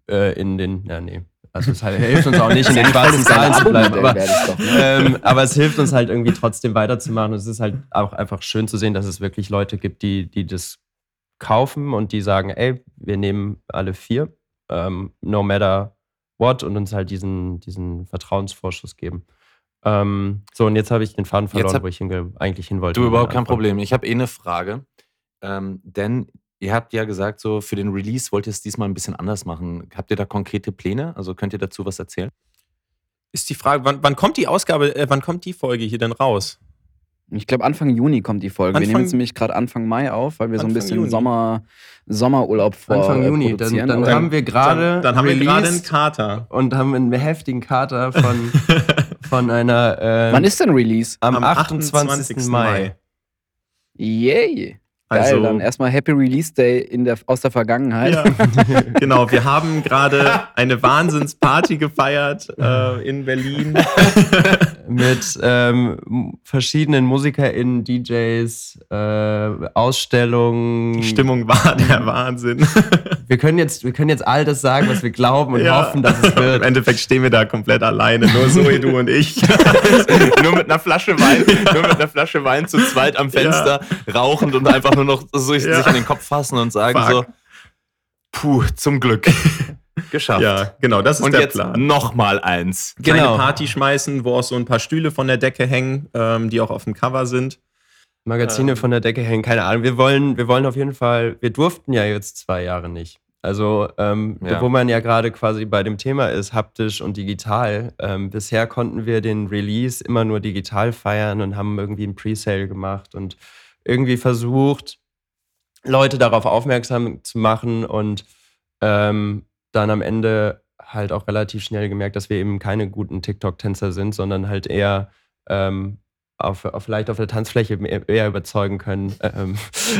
äh, in den, ja, nee, also es hilft uns auch nicht, in den schwarzen Zahlen zu bleiben. Aber, ähm, aber, es hilft uns halt irgendwie trotzdem weiterzumachen. Und es ist halt auch einfach schön zu sehen, dass es wirklich Leute gibt, die, die das kaufen und die sagen, ey, wir nehmen alle vier, ähm, no matter what, und uns halt diesen, diesen Vertrauensvorschuss geben. Ähm, so, und jetzt habe ich den Faden verloren, hab, wo ich hinge eigentlich hin wollte. Du, überhaupt kein Problem. Ich habe eh eine Frage. Ähm, denn ihr habt ja gesagt, so für den Release wollt ihr es diesmal ein bisschen anders machen. Habt ihr da konkrete Pläne? Also könnt ihr dazu was erzählen? Ist die Frage, wann, wann kommt die Ausgabe, äh, wann kommt die Folge hier denn raus? Ich glaube, Anfang Juni kommt die Folge. wir Anfang- nehmen jetzt nämlich gerade Anfang Mai auf, weil wir so ein Anfang bisschen Juni. Sommer, Sommerurlaub vor Anfang äh, Juni. Dann, produzieren. dann Aber- haben wir gerade dann, dann haben wir gerade einen released Kater. und haben einen heftigen Kater von, von einer äh, Wann ist denn Release? am, Am 28. Mai. Yay! Geil, Also- dann erstmal Happy Release Day in der, aus der Vergangenheit. Ja. genau, wir haben gerade eine Wahnsinnsparty gefeiert äh, in Berlin. mit ähm, verschiedenen MusikerInnen, DJs, äh, Ausstellungen. Die Stimmung war der Wahnsinn. Wir können, jetzt, wir können jetzt all das sagen, was wir glauben und Ja. hoffen, dass es Im wird. Endeffekt stehen wir da komplett alleine, nur Zoe, du und ich. nur mit einer Flasche Wein, nur mit einer Flasche Wein zu zweit am Fenster, rauchend und einfach nur noch so sich Ja. an den Kopf fassen und sagen Fuck. so, puh, zum Glück. Geschafft. Ja, genau, das ist und der jetzt Plan. noch mal eins. Kleine Genau. Party schmeißen, wo auch so ein paar Stühle von der Decke hängen, ähm, die auch auf dem Cover sind. Magazine Ähm. von der Decke hängen, keine Ahnung. Wir wollen, wir wollen auf jeden Fall, wir durften ja jetzt zwei Jahre nicht. Also, ähm, Ja. wo man ja gerade quasi bei dem Thema ist, haptisch und digital. Ähm, bisher konnten wir den Release immer nur digital feiern und haben irgendwie einen Presale gemacht und irgendwie versucht, Leute darauf aufmerksam zu machen und ähm, dann am Ende halt auch relativ schnell gemerkt, dass wir eben keine guten TikTok-Tänzer sind, sondern halt eher ähm, auf, auf, vielleicht auf der Tanzfläche eher überzeugen können ähm,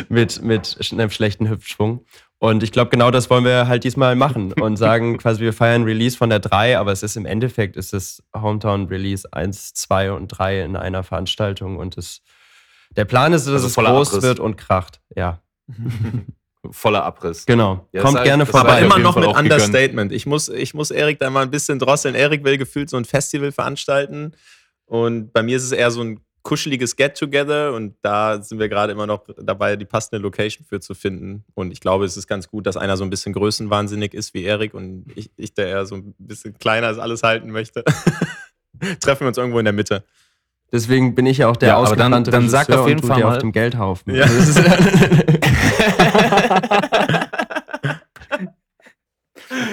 mit, mit einem schlechten Hüftschwung. Und ich glaube, genau das wollen wir halt diesmal machen und sagen quasi, wir feiern Release von der 3, aber es ist im Endeffekt ist es Hometown Release 1, 2 und 3 in einer Veranstaltung und es, der Plan ist, dass Also es groß Abriss. wird und kracht. Ja, Voller Abriss. genau. Ja, Kommt das gerne vorbei. immer noch Fall mit. Understatement. Ich muss, ich muss Erik da mal ein bisschen drosseln. Erik will gefühlt so ein Festival veranstalten. Und bei mir ist es eher so ein kuscheliges Get-Together. Und da sind wir gerade immer noch dabei, die passende Location für zu finden. Und ich glaube, es ist ganz gut, dass einer so ein bisschen größenwahnsinnig ist wie Erik und ich, ich der eher so ein bisschen kleiner als alles halten möchte. Treffen wir uns irgendwo in der Mitte. Deswegen bin ich ja auch der Ja, aber dann- dann sag Regisseur auf jeden Fall mal- auf dem Geldhaufen. Ja. Ist-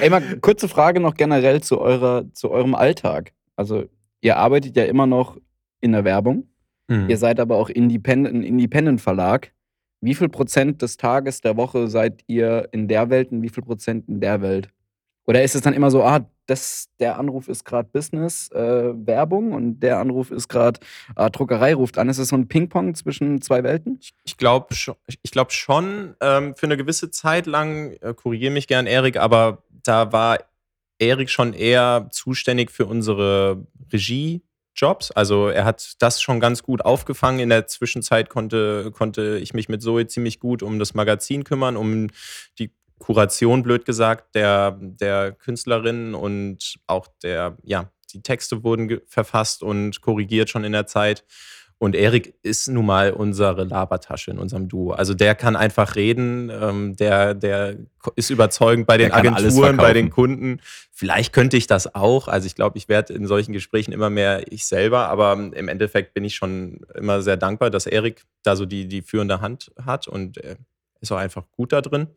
Ey, mal kurze Frage noch generell zu, eurer, zu eurem Alltag. Also, ihr arbeitet ja immer noch in der Werbung. Mhm. Ihr seid aber auch Independent, ein Independent-Verlag. Wie viel Prozent des Tages, der Woche seid ihr in der Welt und wie viel Prozent in der Welt? Oder ist es dann immer so, ah, das, der Anruf ist gerade Business, äh, Werbung und der Anruf ist gerade, ah, Druckerei ruft an. Ist es so ein Ping-Pong zwischen zwei Welten? Ich glaube schon, ich glaub schon ähm, für eine gewisse Zeit lang, äh, korrigiere mich gern, Erik, aber da war Erik schon eher zuständig für unsere Regiejobs. Also er hat das schon ganz gut aufgefangen. In der Zwischenzeit konnte, konnte ich mich mit Zoe ziemlich gut um das Magazin kümmern, um die Kuration, blöd gesagt, der, der Künstlerin und auch der, ja, die Texte wurden verfasst und korrigiert schon in der Zeit. Und Erik ist nun mal unsere Labertasche in unserem Duo. Also der kann einfach reden, ähm, der, der ist überzeugend bei den Agenturen, bei den. Kunden. Vielleicht könnte ich das auch. Also ich glaube, ich werde in solchen Gesprächen immer mehr ich selber, aber im Endeffekt bin ich schon immer sehr dankbar, dass Erik da so die, die führende Hand hat und er ist auch einfach gut da drin.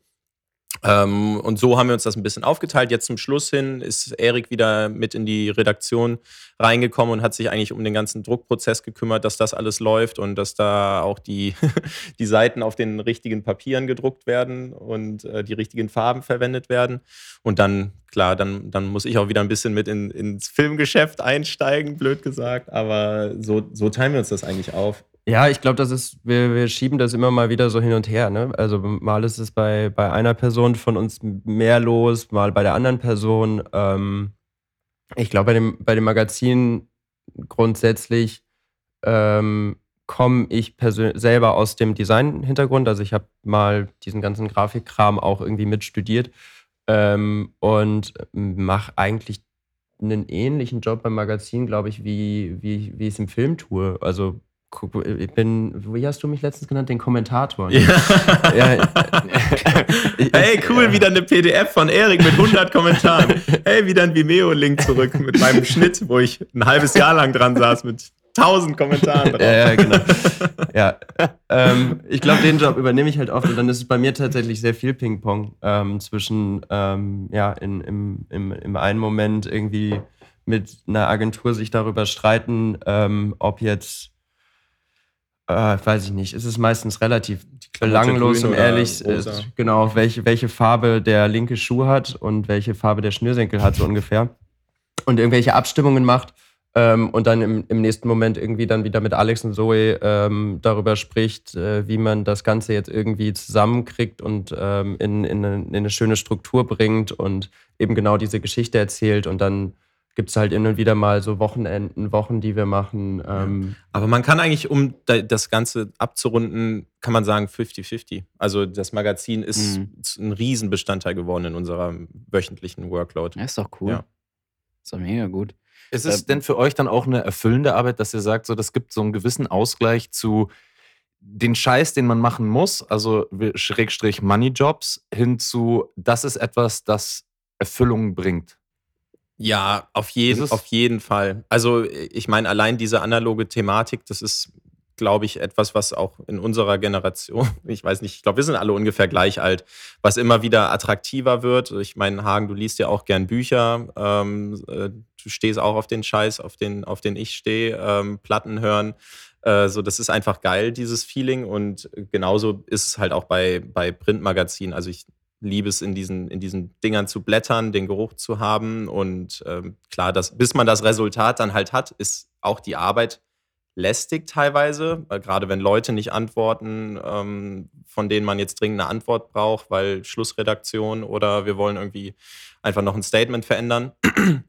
Ähm, und so haben wir uns das ein bisschen aufgeteilt. Jetzt zum Schluss hin ist Erik wieder mit in die Redaktion reingekommen und hat sich eigentlich um den ganzen Druckprozess gekümmert, dass das alles läuft und dass da auch die, die Seiten auf den richtigen Papieren gedruckt werden und äh, die richtigen Farben verwendet werden. Und dann, klar, dann, dann muss ich auch wieder ein bisschen mit in, ins Filmgeschäft einsteigen, blöd gesagt. Aber so, so teilen wir uns das eigentlich auf. Ja, ich glaube, das ist, wir, wir schieben das immer mal wieder so hin und her. Ne? Also mal ist es bei, bei einer Person von uns mehr los, mal bei der anderen Person. Ähm, ich glaube, bei dem, bei dem Magazin grundsätzlich ähm, komme ich selber aus dem Design-Hintergrund. Also ich habe mal diesen ganzen Grafikkram auch irgendwie mitstudiert ähm, und mache eigentlich einen ähnlichen Job beim Magazin, glaube ich, wie, wie, wie ich es im Film tue. Also ich bin, wie hast du mich letztens genannt? Den Kommentator. ne? Ja, Hey, cool, wieder eine PDF von Erik mit 100 Kommentaren. Hey, wieder ein Vimeo-Link zurück mit meinem Schnitt, wo ich ein halbes Jahr lang dran saß mit 1000 Kommentaren drauf. Ja, ja, genau. ja. Ähm, ich glaube, den Job übernehme ich halt oft und dann ist es bei mir tatsächlich sehr viel Ping-Pong ähm, zwischen, ähm, ja, in, im, im, im einen Moment irgendwie mit einer Agentur sich darüber streiten, ähm, ob jetzt, äh, weiß ich nicht, ist es meistens relativ belanglos, um ehrlich, äh, genau, welche, welche Farbe der linke Schuh hat und welche Farbe der Schnürsenkel hat, so ungefähr. Und irgendwelche Abstimmungen macht. Ähm, und dann im, im, nächsten Moment irgendwie dann wieder mit Alex und Zoe ähm, darüber spricht, äh, wie man das Ganze jetzt irgendwie zusammenkriegt und ähm, in, in, eine, in, eine, schöne Struktur bringt und eben genau diese Geschichte erzählt. Und dann gibt es halt immer und wieder mal so Wochenenden, Wochen, die wir machen. Ähm. Aber man kann eigentlich, um das Ganze abzurunden, kann man sagen 50-50. Also das Magazin ist mhm. ein Riesenbestandteil geworden in unserer wöchentlichen Workload. Ja, ist doch cool. Ja. Ist doch mega gut. Ist es ähm, denn für euch dann auch eine erfüllende Arbeit, dass ihr sagt, so, das gibt so einen gewissen Ausgleich zu den Scheiß, den man machen muss, also Schrägstrich Money Jobs, hin zu, das ist etwas, das Erfüllung bringt? Ja, auf jeden, auf jeden Fall. Also ich meine, allein diese analoge Thematik, das ist, glaube ich, etwas, was auch in unserer Generation, ich weiß nicht, ich glaube, wir sind alle ungefähr gleich alt, was immer wieder attraktiver wird. Ich meine, Hagen, du liest ja auch gern Bücher, ähm, äh, du stehst auch auf den Scheiß, auf den, auf den ich stehe, ähm, Platten hören. Äh, so, das ist einfach geil, dieses Feeling. Und genauso ist es halt auch bei, bei Printmagazinen. Also ich liebe es, in diesen, in diesen Dingern zu blättern, den Geruch zu haben. Und ähm, klar, das, bis man das Resultat dann halt hat, ist auch die Arbeit lästig teilweise, gerade wenn Leute nicht antworten, ähm, von denen man jetzt dringend eine Antwort braucht, weil Schlussredaktion oder wir wollen irgendwie einfach noch ein Statement verändern.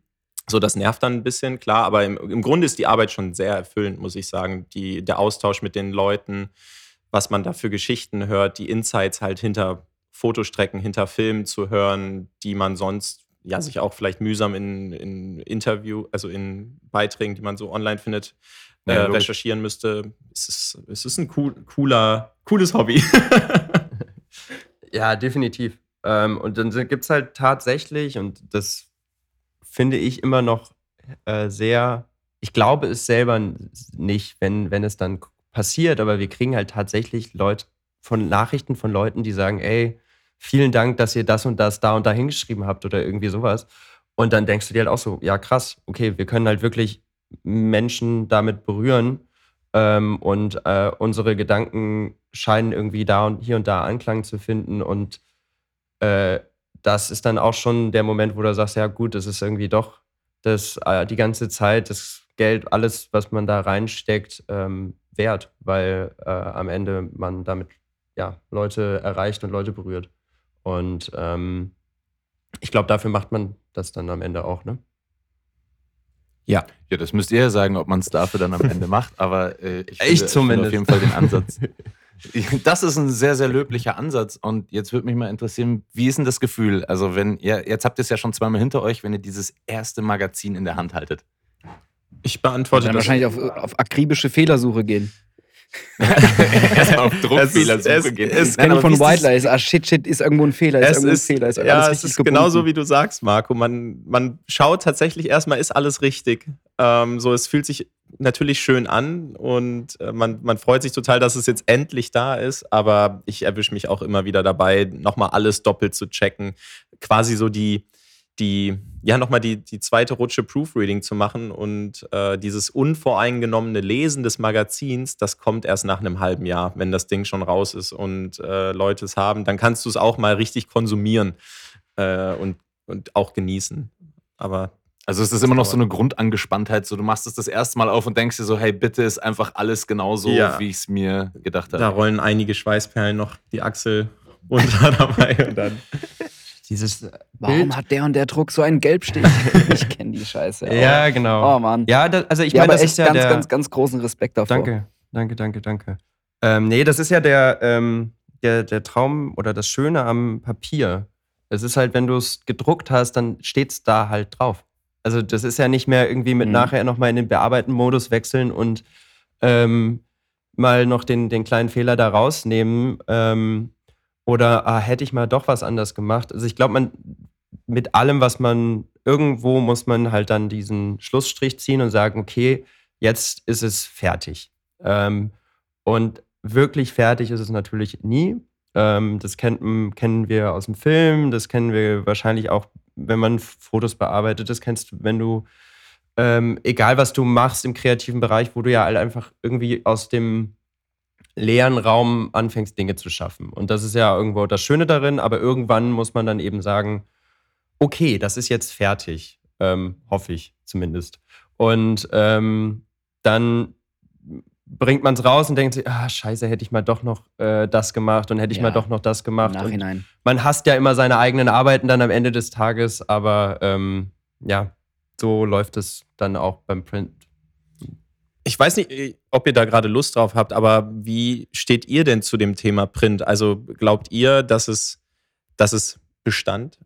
So, das nervt dann ein bisschen, klar, aber im, im Grunde ist die Arbeit schon sehr erfüllend, muss ich sagen. Die, der Austausch mit den Leuten, was man da für Geschichten hört, die Insights halt hinter Fotostrecken, hinter Filmen zu hören, die man sonst ja sich auch vielleicht mühsam in, in Interview, also in Beiträgen, die man so online findet, äh, ja, recherchieren müsste. Es ist, es ist ein cool, cooler, cooles Hobby. ja, definitiv. Ähm, und dann gibt es halt tatsächlich, und das finde ich immer noch äh, sehr, ich glaube es selber nicht, wenn, wenn es dann passiert, aber wir kriegen halt tatsächlich Leute von Nachrichten von Leuten, die sagen, ey, vielen Dank, dass ihr das und das da und da hingeschrieben habt oder irgendwie sowas. Und dann denkst du dir halt auch so, ja krass, okay, wir können halt wirklich Menschen damit berühren ähm, und äh, unsere Gedanken scheinen irgendwie da und hier und da Anklang zu finden und äh, das ist dann auch schon der Moment, wo du sagst, ja gut, es ist irgendwie doch das, äh, die ganze Zeit, das Geld, alles, was man da reinsteckt, ähm, wert, weil äh, am Ende man damit ja, Leute erreicht und Leute berührt. Und ähm, ich glaube, dafür macht man das dann am Ende auch, ne? Ja. Ja, das müsst ihr ja sagen, ob man es dafür dann am Ende macht, aber äh, ich, finde, ich zumindest. auf jeden Fall den Ansatz. Das ist ein sehr, sehr löblicher Ansatz. Und jetzt würde mich mal interessieren, wie ist denn das Gefühl? Also, wenn ihr, jetzt habt ihr es ja schon zweimal hinter euch, wenn ihr dieses erste Magazin in der Hand haltet. Ich beantworte dann das. wahrscheinlich auf, auf akribische Fehlersuche gehen. Erstmal auf Druckfehlersuche gehen. Es Nein, von White Lies. Ah, shit, shit, ist irgendwo ein Fehler. Ist irgendwo ein Fehler. Ist ja, es ist genauso, wie du sagst, Marco. Man, man schaut tatsächlich erstmal, ist alles richtig. Ähm, so, es fühlt sich natürlich schön an und äh, man, man freut sich total, dass es jetzt endlich da ist. Aber ich erwische mich auch immer wieder dabei, nochmal alles doppelt zu checken. Quasi so die, die, ja, nochmal die, die zweite Rutsche Proofreading zu machen und äh, dieses unvoreingenommene Lesen des Magazins, das kommt erst nach einem halben Jahr, wenn das Ding schon raus ist und äh, Leute es haben, dann kannst du es auch mal richtig konsumieren äh, und, und auch genießen. Aber also es ist immer noch so eine Grundangespanntheit. So, du machst es das erste Mal auf und denkst dir so, hey, bitte ist einfach alles genauso, ja. wie ich es mir gedacht habe. Da rollen einige Schweißperlen noch die Achsel runter dabei und dann. Dieses Warum Bild? hat der und der Druck so einen Gelbstich? ich kenne die Scheiße. Ja, genau. Oh Mann. Ja, das, also ich ja, meine, das echt ist ja ganz, der, ganz, ganz großen Respekt davor. Danke, danke, danke, danke. Ähm, nee, das ist ja der, ähm, der, der Traum oder das Schöne am Papier. Es ist halt, wenn du es gedruckt hast, dann steht es da halt drauf. Also das ist ja nicht mehr irgendwie mit mhm. nachher nochmal in den Bearbeiten-Modus wechseln und ähm, mal noch den, den kleinen Fehler da rausnehmen. Ähm, oder ah, hätte ich mal doch was anders gemacht. Also ich glaube, man mit allem, was man irgendwo muss man halt dann diesen Schlussstrich ziehen und sagen, okay, jetzt ist es fertig. Ähm, und wirklich fertig ist es natürlich nie. Ähm, das kennt, kennen wir aus dem Film, das kennen wir wahrscheinlich auch, wenn man Fotos bearbeitet. Das kennst du, wenn du ähm, egal was du machst im kreativen Bereich, wo du ja halt einfach irgendwie aus dem leeren Raum anfängst, Dinge zu schaffen. Und das ist ja irgendwo das Schöne darin, aber irgendwann muss man dann eben sagen, okay, das ist jetzt fertig. Ähm, hoffe ich zumindest. Und ähm, dann bringt man es raus und denkt sich, ah, scheiße, hätte ich mal doch noch äh, das gemacht und hätte ich Ja, mal doch noch das Im gemacht. Und Nachhinein. man hasst ja immer seine eigenen Arbeiten dann am Ende des Tages, aber ähm, ja, so läuft es dann auch beim Print. Ich weiß nicht, äh, ob ihr da gerade Lust drauf habt, aber wie steht ihr denn zu dem Thema Print? Also glaubt ihr, dass es, dass es Bestand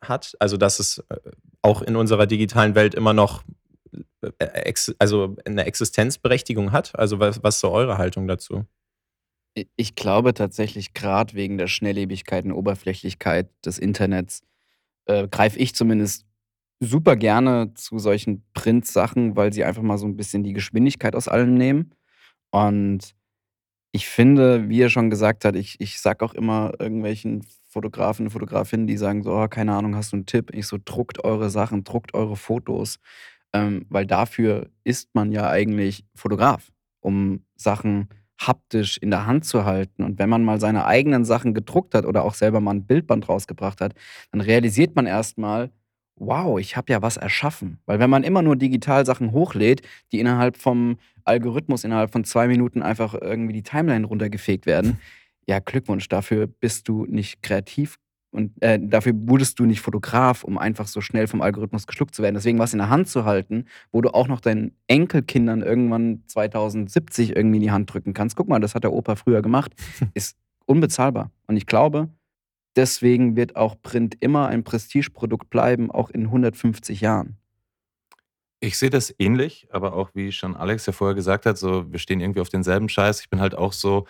hat? Also dass es äh, auch in unserer digitalen Welt immer noch äh, also eine Existenzberechtigung hat? Also was, was ist so eure Haltung dazu? Ich glaube tatsächlich, gerade wegen der Schnelllebigkeit und Oberflächlichkeit des Internets, äh, greife ich zumindest super gerne zu solchen Print-Sachen, weil sie einfach mal so ein bisschen die Geschwindigkeit aus allem nehmen. Und ich finde, wie er schon gesagt hat, ich, ich sag auch immer irgendwelchen Fotografen, Fotografinnen, die sagen so, oh, keine Ahnung, hast du einen Tipp? Ich so, druckt eure Sachen, druckt eure Fotos. Ähm, weil dafür ist man ja eigentlich Fotograf, um Sachen haptisch in der Hand zu halten. Und wenn man mal seine eigenen Sachen gedruckt hat oder auch selber mal ein Bildband rausgebracht hat, dann realisiert man erstmal, wow, ich habe ja was erschaffen. Weil wenn man immer nur digital Sachen hochlädt, die innerhalb vom Algorithmus innerhalb von zwei Minuten einfach irgendwie die Timeline runtergefegt werden, ja, Glückwunsch, dafür bist du nicht kreativ und äh, dafür wurdest du nicht Fotograf, um einfach so schnell vom Algorithmus geschluckt zu werden. Deswegen was in der Hand zu halten, wo du auch noch deinen Enkelkindern irgendwann 2070 irgendwie in die Hand drücken kannst. Guck mal, das hat der Opa früher gemacht, ist unbezahlbar. Und ich glaube, deswegen wird auch Print immer ein Prestigeprodukt bleiben, auch in 150 Jahren. Ich sehe das ähnlich, aber auch wie schon Alex ja vorher gesagt hat, so wir stehen irgendwie auf denselben Scheiß. Ich bin halt auch so,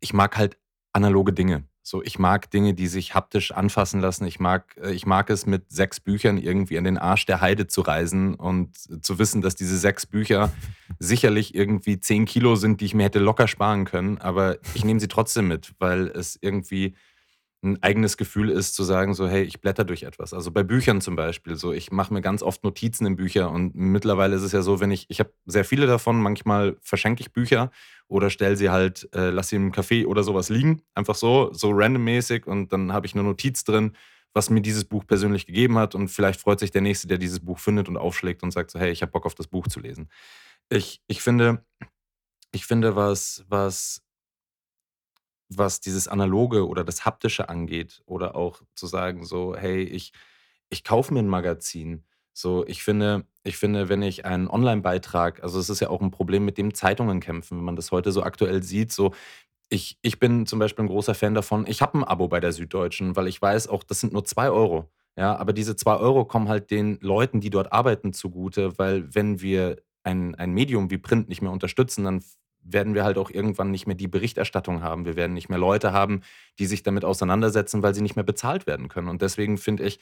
ich mag halt analoge Dinge. So, ich mag Dinge, die sich haptisch anfassen lassen. Ich mag, äh, ich mag es, mit sechs Büchern irgendwie an den Arsch der Heide zu reisen und zu wissen, dass diese sechs Bücher sicherlich irgendwie zehn Kilo sind, die ich mir hätte locker sparen können. Aber ich nehme sie trotzdem mit, weil es irgendwie ein eigenes Gefühl ist, zu sagen, so, hey, ich blätter durch etwas. Also bei Büchern zum Beispiel, so, ich mache mir ganz oft Notizen in Bücher und mittlerweile ist es ja so, wenn ich, ich habe sehr viele davon, manchmal verschenke ich Bücher oder stelle sie halt, äh, lass sie im Café oder sowas liegen, einfach so, so randommäßig und dann habe ich eine Notiz drin, was mir dieses Buch persönlich gegeben hat und vielleicht freut sich der Nächste, der dieses Buch findet und aufschlägt und sagt so, hey, ich habe Bock auf das Buch zu lesen. Ich, ich finde, ich finde, was, was was dieses Analoge oder das Haptische angeht oder auch zu sagen so, hey, ich, ich kaufe mir ein Magazin. So, ich finde, ich finde, wenn ich einen Online-Beitrag, also es ist ja auch ein Problem, mit dem Zeitungen kämpfen, wenn man das heute so aktuell sieht, so ich, ich bin zum Beispiel ein großer Fan davon, ich habe ein Abo bei der Süddeutschen, weil ich weiß auch, das sind nur zwei Euro. Ja, aber diese zwei Euro kommen halt den Leuten, die dort arbeiten, zugute, weil wenn wir ein, ein Medium wie Print nicht mehr unterstützen, dann werden wir halt auch irgendwann nicht mehr die Berichterstattung haben. Wir werden nicht mehr Leute haben, die sich damit auseinandersetzen, weil sie nicht mehr bezahlt werden können. Und deswegen finde ich,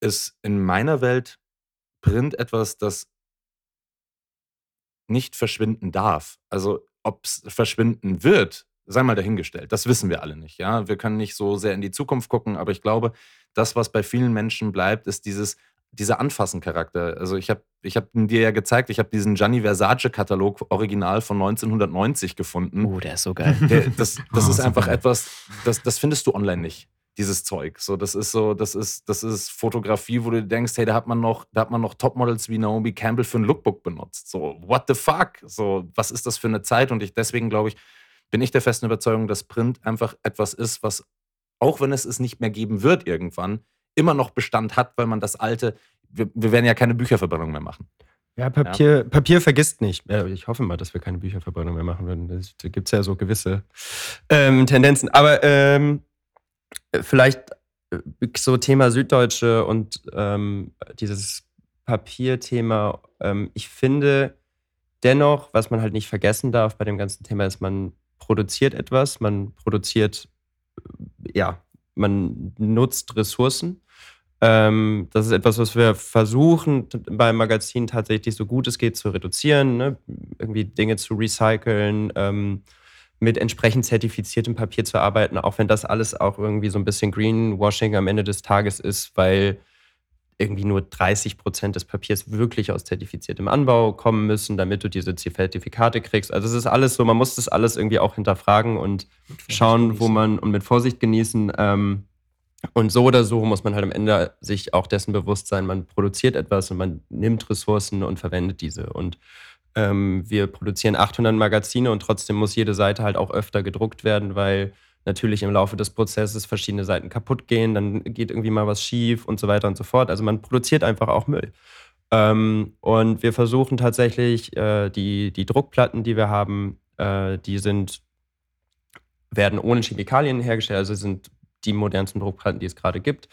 ist in meiner Welt Print etwas, das nicht verschwinden darf. Also ob es verschwinden wird, sei mal dahingestellt. Das wissen wir alle nicht. Ja? Wir können nicht so sehr in die Zukunft gucken, aber ich glaube, das, was bei vielen Menschen bleibt, ist dieses, dieser Anfassen-Charakter. Also ich habe ich hab dir ja gezeigt, ich habe diesen Gianni Versace-Katalog original von 1990 gefunden. Oh, der ist so geil. Der, das das Oh, ist einfach geil. etwas, das, das findest du online nicht, dieses Zeug. So, das ist so, das ist, das ist Fotografie, wo du denkst, hey, da hat man noch, da hat man noch Topmodels wie Naomi Campbell für ein Lookbook benutzt. So, what the fuck? So, was ist das für eine Zeit? Und ich deswegen glaube ich, bin ich der festen Überzeugung, dass Print einfach etwas ist, was, auch wenn es es nicht mehr geben wird irgendwann, immer noch Bestand hat, weil man das alte, wir, wir werden ja keine Bücherverbrennung mehr machen. Ja, Papier, Papier vergisst nicht. Ja, ich hoffe mal, dass wir keine Bücherverbrennung mehr machen würden. Das- Da gibt es ja so gewisse ähm, Tendenzen. Aber ähm, vielleicht äh, so Thema Süddeutsche und ähm, dieses Papierthema. Ähm, ich finde dennoch, was man halt nicht vergessen darf bei dem ganzen Thema, ist, man produziert etwas, man produziert, äh, ja, man nutzt Ressourcen. Ähm, das ist etwas, was wir versuchen beim Magazin tatsächlich so gut es geht zu reduzieren, ne? irgendwie Dinge zu recyceln, ähm, mit entsprechend zertifiziertem Papier zu arbeiten, auch wenn das alles auch irgendwie so ein bisschen Greenwashing am Ende des Tages ist, weil irgendwie nur 30 Prozent des Papiers wirklich aus zertifiziertem Anbau kommen müssen, damit du diese Zertifikate kriegst. Also es ist alles so, man muss das alles irgendwie auch hinterfragen und schauen, wo man und mit Vorsicht genießen. Ähm, und so oder so muss man halt am Ende sich auch dessen bewusst sein, man produziert etwas und man nimmt Ressourcen und verwendet diese. Und ähm, wir produzieren 800 Magazine und trotzdem muss jede Seite halt auch öfter gedruckt werden, weil natürlich im Laufe des Prozesses verschiedene Seiten kaputt gehen, dann geht irgendwie mal was schief und so weiter und so fort. Also man produziert einfach auch Müll. Ähm, und wir versuchen tatsächlich, äh, die, die Druckplatten, die wir haben, äh, die sind, werden ohne Chemikalien hergestellt, also sind die modernsten Druckplatten, die es gerade gibt.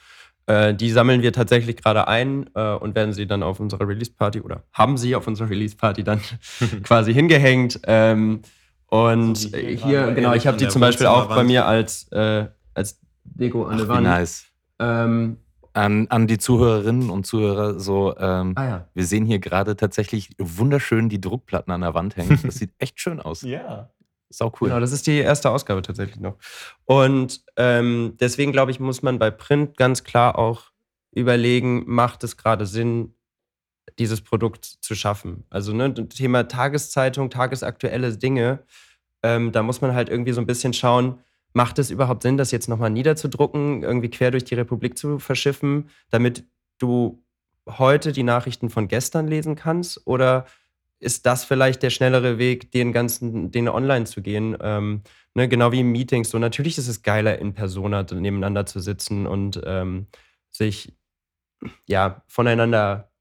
Äh, die sammeln wir tatsächlich gerade ein äh, und werden sie dann auf unserer Release-Party oder haben sie auf unserer Release-Party dann quasi hingehängt. Ähm, und So hier hier, genau, ich habe die zum Beispiel auch bei mir als, äh, als Deko an der Wand. nice. Ähm, An, an die Zuhörerinnen und Zuhörer so, ähm, ah ja. wir sehen hier gerade tatsächlich wunderschön die Druckplatten an der Wand hängen. Das sieht echt schön aus. Ja. Sau cool. Genau, das ist die erste Ausgabe tatsächlich noch. Und ähm, deswegen glaube ich, muss man bei Print ganz klar auch überlegen, macht es gerade Sinn, dieses Produkt zu schaffen? Also ne, Thema Tageszeitung, tagesaktuelle Dinge, ähm, da muss man halt irgendwie so ein bisschen schauen, macht es überhaupt Sinn, das jetzt nochmal niederzudrucken, irgendwie quer durch die Republik zu verschiffen, damit du heute die Nachrichten von gestern lesen kannst? Oder ist das vielleicht der schnellere Weg, den ganzen, den online zu gehen? Ähm, ne, genau wie in Meetings. So natürlich ist es geiler, in Persona nebeneinander zu sitzen und ähm, sich ja voneinander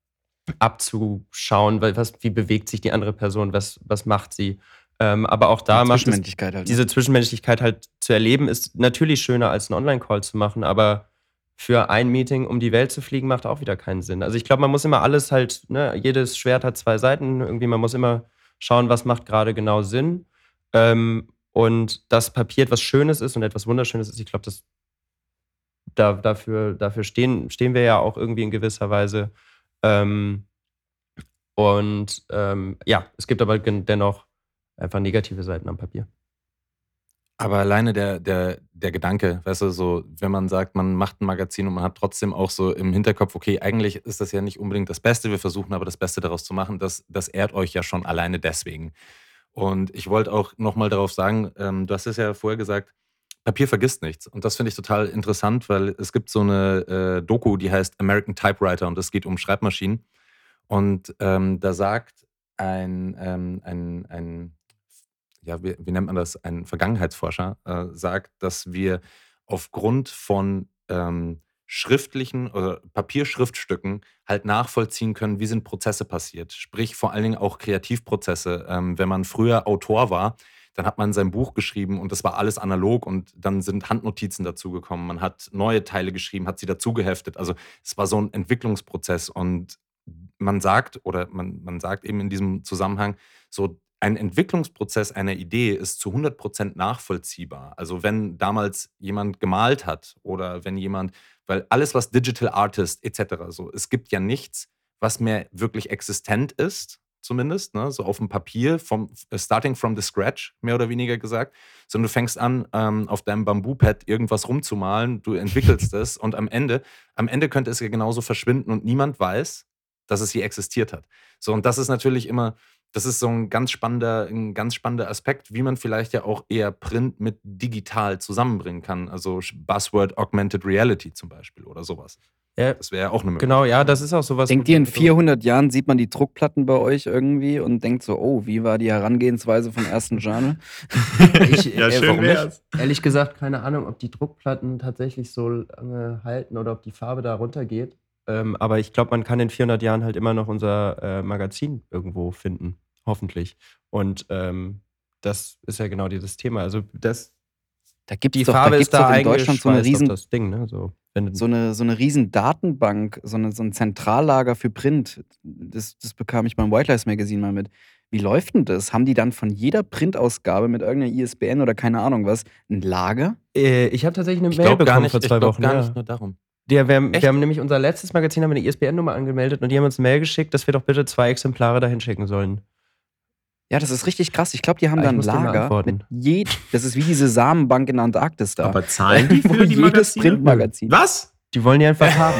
abzuschauen, weil was, wie bewegt sich die andere Person, was, was macht sie. Ähm, aber auch da macht es, halt. ne? diese Zwischenmenschlichkeit halt zu erleben, ist natürlich schöner als einen Online-Call zu machen, aber für ein Meeting um die Welt zu fliegen, macht auch wieder keinen Sinn. Also ich glaube, man muss immer alles halt, ne, jedes Schwert hat zwei Seiten. Irgendwie, man muss immer schauen, was macht gerade genau Sinn. Ähm, und das Papier etwas Schönes ist und etwas Wunderschönes ist, ich glaube, das da, dafür, dafür stehen, stehen wir ja auch irgendwie in gewisser Weise. Ähm, und ähm, ja, es gibt aber dennoch einfach negative Seiten am Papier. Aber alleine der, der, der Gedanke, weißt du, so, wenn man sagt, man macht ein Magazin und man hat trotzdem auch so im Hinterkopf, okay, eigentlich ist das ja nicht unbedingt das Beste, wir versuchen aber das Beste daraus zu machen, das, das ehrt euch ja schon alleine deswegen. Und ich wollte auch nochmal darauf sagen, ähm, du hast es ja vorher gesagt, Papier vergisst nichts. Und das finde ich total interessant, weil es gibt so eine äh, Doku, die heißt American Typewriter und es geht um Schreibmaschinen. Und ähm, da sagt ein, ähm, ein, ein ja, wie, wie nennt man das, ein Vergangenheitsforscher, äh, sagt, dass wir aufgrund von ähm, schriftlichen oder Papierschriftstücken halt nachvollziehen können, wie sind Prozesse passiert. Sprich, vor allen Dingen auch Kreativprozesse. Ähm, wenn man früher Autor war, dann hat man sein Buch geschrieben und das war alles analog und dann sind Handnotizen dazugekommen. Man hat neue Teile geschrieben, hat sie dazugeheftet. Also es war so ein Entwicklungsprozess und man sagt oder man, man sagt eben in diesem Zusammenhang, so ein Entwicklungsprozess einer Idee ist zu 100% nachvollziehbar. Also wenn damals jemand gemalt hat oder wenn jemand, weil alles was Digital Artist etc. so, es gibt ja nichts, was mehr wirklich existent ist, zumindest, ne, so auf dem Papier, vom starting from the scratch, mehr oder weniger gesagt, sondern du fängst an, ähm, auf deinem Bamboo-Pad irgendwas rumzumalen, du entwickelst es und am Ende, am Ende könnte es ja genauso verschwinden und niemand weiß, dass es je existiert hat. So, und das ist natürlich immer, das ist so ein ganz spannender, ein ganz spannender Aspekt, wie man vielleicht ja auch eher Print mit digital zusammenbringen kann. Also Buzzword Augmented Reality zum Beispiel oder sowas. Ja, Das wäre ja auch eine Möglichkeit. genau, ja, das ist auch sowas. Denkt ihr, in 400 Jahren sieht man die Druckplatten bei euch irgendwie und denkt so, oh, wie war die Herangehensweise vom ersten Journal? Ich, Ja, äh, schön wär's. nicht? Ehrlich gesagt, keine Ahnung, ob die Druckplatten tatsächlich so lange halten oder ob die Farbe da runtergeht. Ähm, aber ich glaube, man kann in 400 Jahren halt immer noch unser äh, Magazin irgendwo finden. Hoffentlich. Und ähm, das ist ja genau dieses Thema. Also das, Da gibt die es doch, Farbe da ist gibt's da doch in Deutschland so eine riesen, das Ding. Ne? So, wenn, so eine, so eine riesen Datenbank, so, eine, so ein Zentrallager für Print. Das, das bekam ich beim White Lies Magazine mal mit. Wie läuft denn das? Haben die dann von jeder Printausgabe mit irgendeiner ISBN oder keine Ahnung was ein Lager? äh, ich habe tatsächlich eine Ich Mail glaube bekommen gar nicht, vor ich zwei glaub Wochen. gar ja. nicht nur darum. Der, wir, haben- wir haben nämlich unser letztes Magazin haben wir eine ISBN-Nummer angemeldet und die haben uns eine Mail geschickt, dass wir doch bitte zwei Exemplare dahin schicken sollen. Ja, das ist richtig krass. Ich glaube, die haben Ah, da ein Lager. Mit je, das ist wie diese Samenbank in der Antarktis da. Aber zahlen die Wo für die jedes? Printmagazin. Was? Die wollen die einfach haben.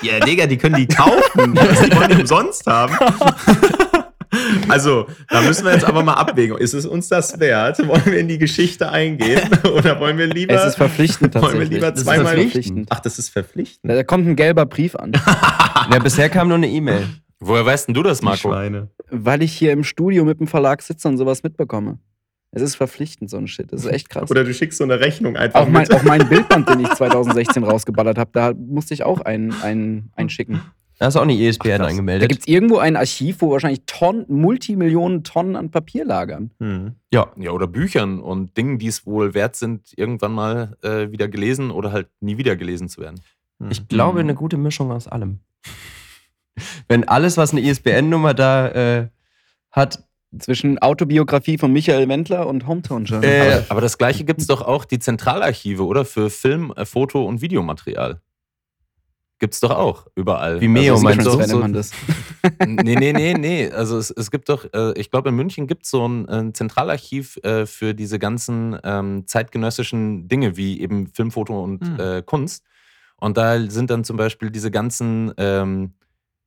Ja, Digga, die können die kaufen. die wollen die umsonst haben. Also, da müssen wir jetzt aber mal abwägen. Ist es uns das wert? Wollen wir in die Geschichte eingehen? Oder wollen wir lieber. Es ist verpflichtend wollen wir tatsächlich. lieber Das ist zweimal. verpflichtend. Ach, das ist verpflichtend. Da kommt ein gelber Brief an. Ja, bisher kam nur eine E-Mail. Woher weißt denn du das, Die Marco? Schweine. Weil ich hier im Studio mit dem Verlag sitze und sowas mitbekomme. Es ist verpflichtend, so ein Shit. Das ist echt krass. Oder du schickst so eine Rechnung einfach Auch mein, mit. auch mein Bildband, den ich 2016 rausgeballert habe, da musste ich auch einen, einen, einen schicken. Da hast du auch eine ESPN Ach, krass. Da angemeldet. gibt es irgendwo ein Archiv, wo wahrscheinlich Tonnen, Multimillionen Tonnen an Papier lagern. Hm. ja. Ja, oder Büchern und Dingen, die es wohl wert sind, irgendwann mal äh, wieder gelesen oder halt nie wieder gelesen zu werden. Hm. Ich glaube, eine gute Mischung aus allem. Wenn alles, was eine ISBN-Nummer da äh, hat, Zwischen Autobiografie von Michael Wendler und Hometown Journal. Äh, Aber, aber das gleiche gibt es doch auch die Zentralarchive, oder? Für Film, äh, Foto und Videomaterial. Gibt es doch auch überall. Vimeo es meinst du? so, man das. nee, nee, nee, nee. Also es, es gibt doch, äh, ich glaube in München gibt es so ein, ein Zentralarchiv äh, für diese ganzen ähm, zeitgenössischen Dinge wie eben Film, Foto und Hm. äh, Kunst. Und da sind dann zum Beispiel diese ganzen ähm,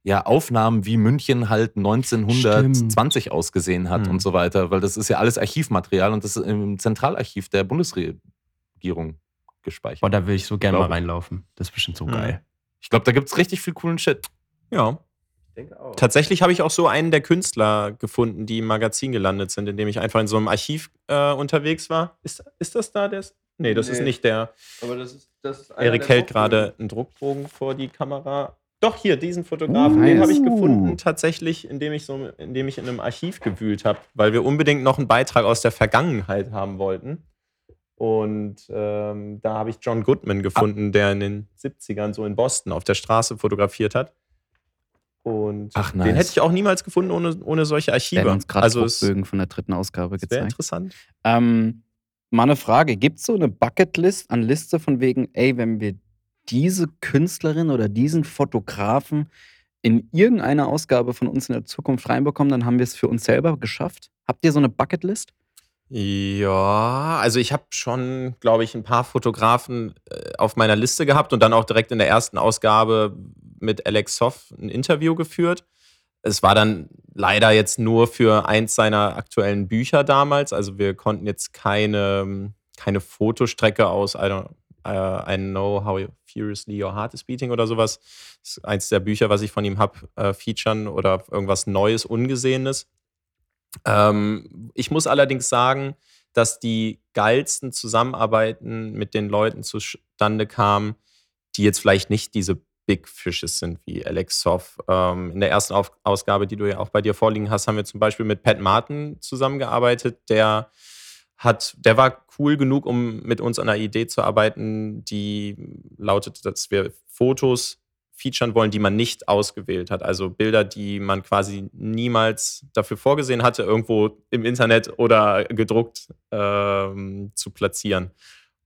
ja, Aufnahmen, wie München halt 1920 ausgesehen hat Hm. und so weiter, weil das ist ja alles Archivmaterial und das ist im Zentralarchiv der Bundesregierung gespeichert. boah, da will ich so gerne mal reinlaufen. Das ist bestimmt so Mhm. geil. Ich glaube, da gibt es richtig viel coolen Shit. Ja. Tatsächlich habe ich auch so einen der Künstler gefunden, die im Magazin gelandet sind, indem ich einfach in so einem Archiv äh, unterwegs war. Ist, ist das da der? Nee, das ist Nee. nicht der. Aber das ist, das ist Erik hält gerade einen Druckbogen vor die Kamera. Doch, hier, diesen Fotografen, Uh, den nice. habe ich gefunden, tatsächlich, indem ich, so, indem ich in einem Archiv gewühlt habe, weil wir unbedingt noch einen Beitrag aus der Vergangenheit haben wollten. Und ähm, da habe ich John Goodman gefunden, der in den 70ern so in Boston auf der Straße fotografiert hat. Und Ach, den nice. hätte ich auch niemals gefunden ohne, ohne solche Wir Archive. haben uns gerade also Druckbögen von der dritten Ausgabe gezeigt. interessant. Ähm, mal eine Frage: Gibt es so eine Bucketlist an Liste von wegen, ey, wenn wir diese Künstlerin oder diesen Fotografen in irgendeiner Ausgabe von uns in der Zukunft reinbekommen, dann haben wir es für uns selber geschafft? Habt ihr so eine Bucketlist? Ja, also ich habe schon, glaube ich, ein paar Fotografen äh, auf meiner Liste gehabt und dann auch direkt in der ersten Ausgabe mit Alex Soff ein Interview geführt. Es war dann leider jetzt nur für eins seiner aktuellen Bücher damals. Also wir konnten jetzt keine, keine Fotostrecke aus I, don't, äh, I Know How Furiously Your Heart is Beating oder sowas. Das ist eins der Bücher, was ich von ihm habe, äh, featuren oder irgendwas Neues, Ungesehenes. Ähm, ich muss allerdings sagen, dass die geilsten Zusammenarbeiten mit den Leuten zustande kamen, die jetzt vielleicht nicht diese Big Fishes sind wie Alex Soff. Ähm, in der ersten Auf Ausgabe, die du ja auch bei dir vorliegen hast, haben wir zum Beispiel mit Pat Martin zusammengearbeitet, der hat, der war cool genug, um mit uns an einer Idee zu arbeiten, die lautet, dass wir Fotos featuren wollen, die man nicht ausgewählt hat. Also Bilder, die man quasi niemals dafür vorgesehen hatte, irgendwo im Internet oder gedruckt ähm, zu platzieren.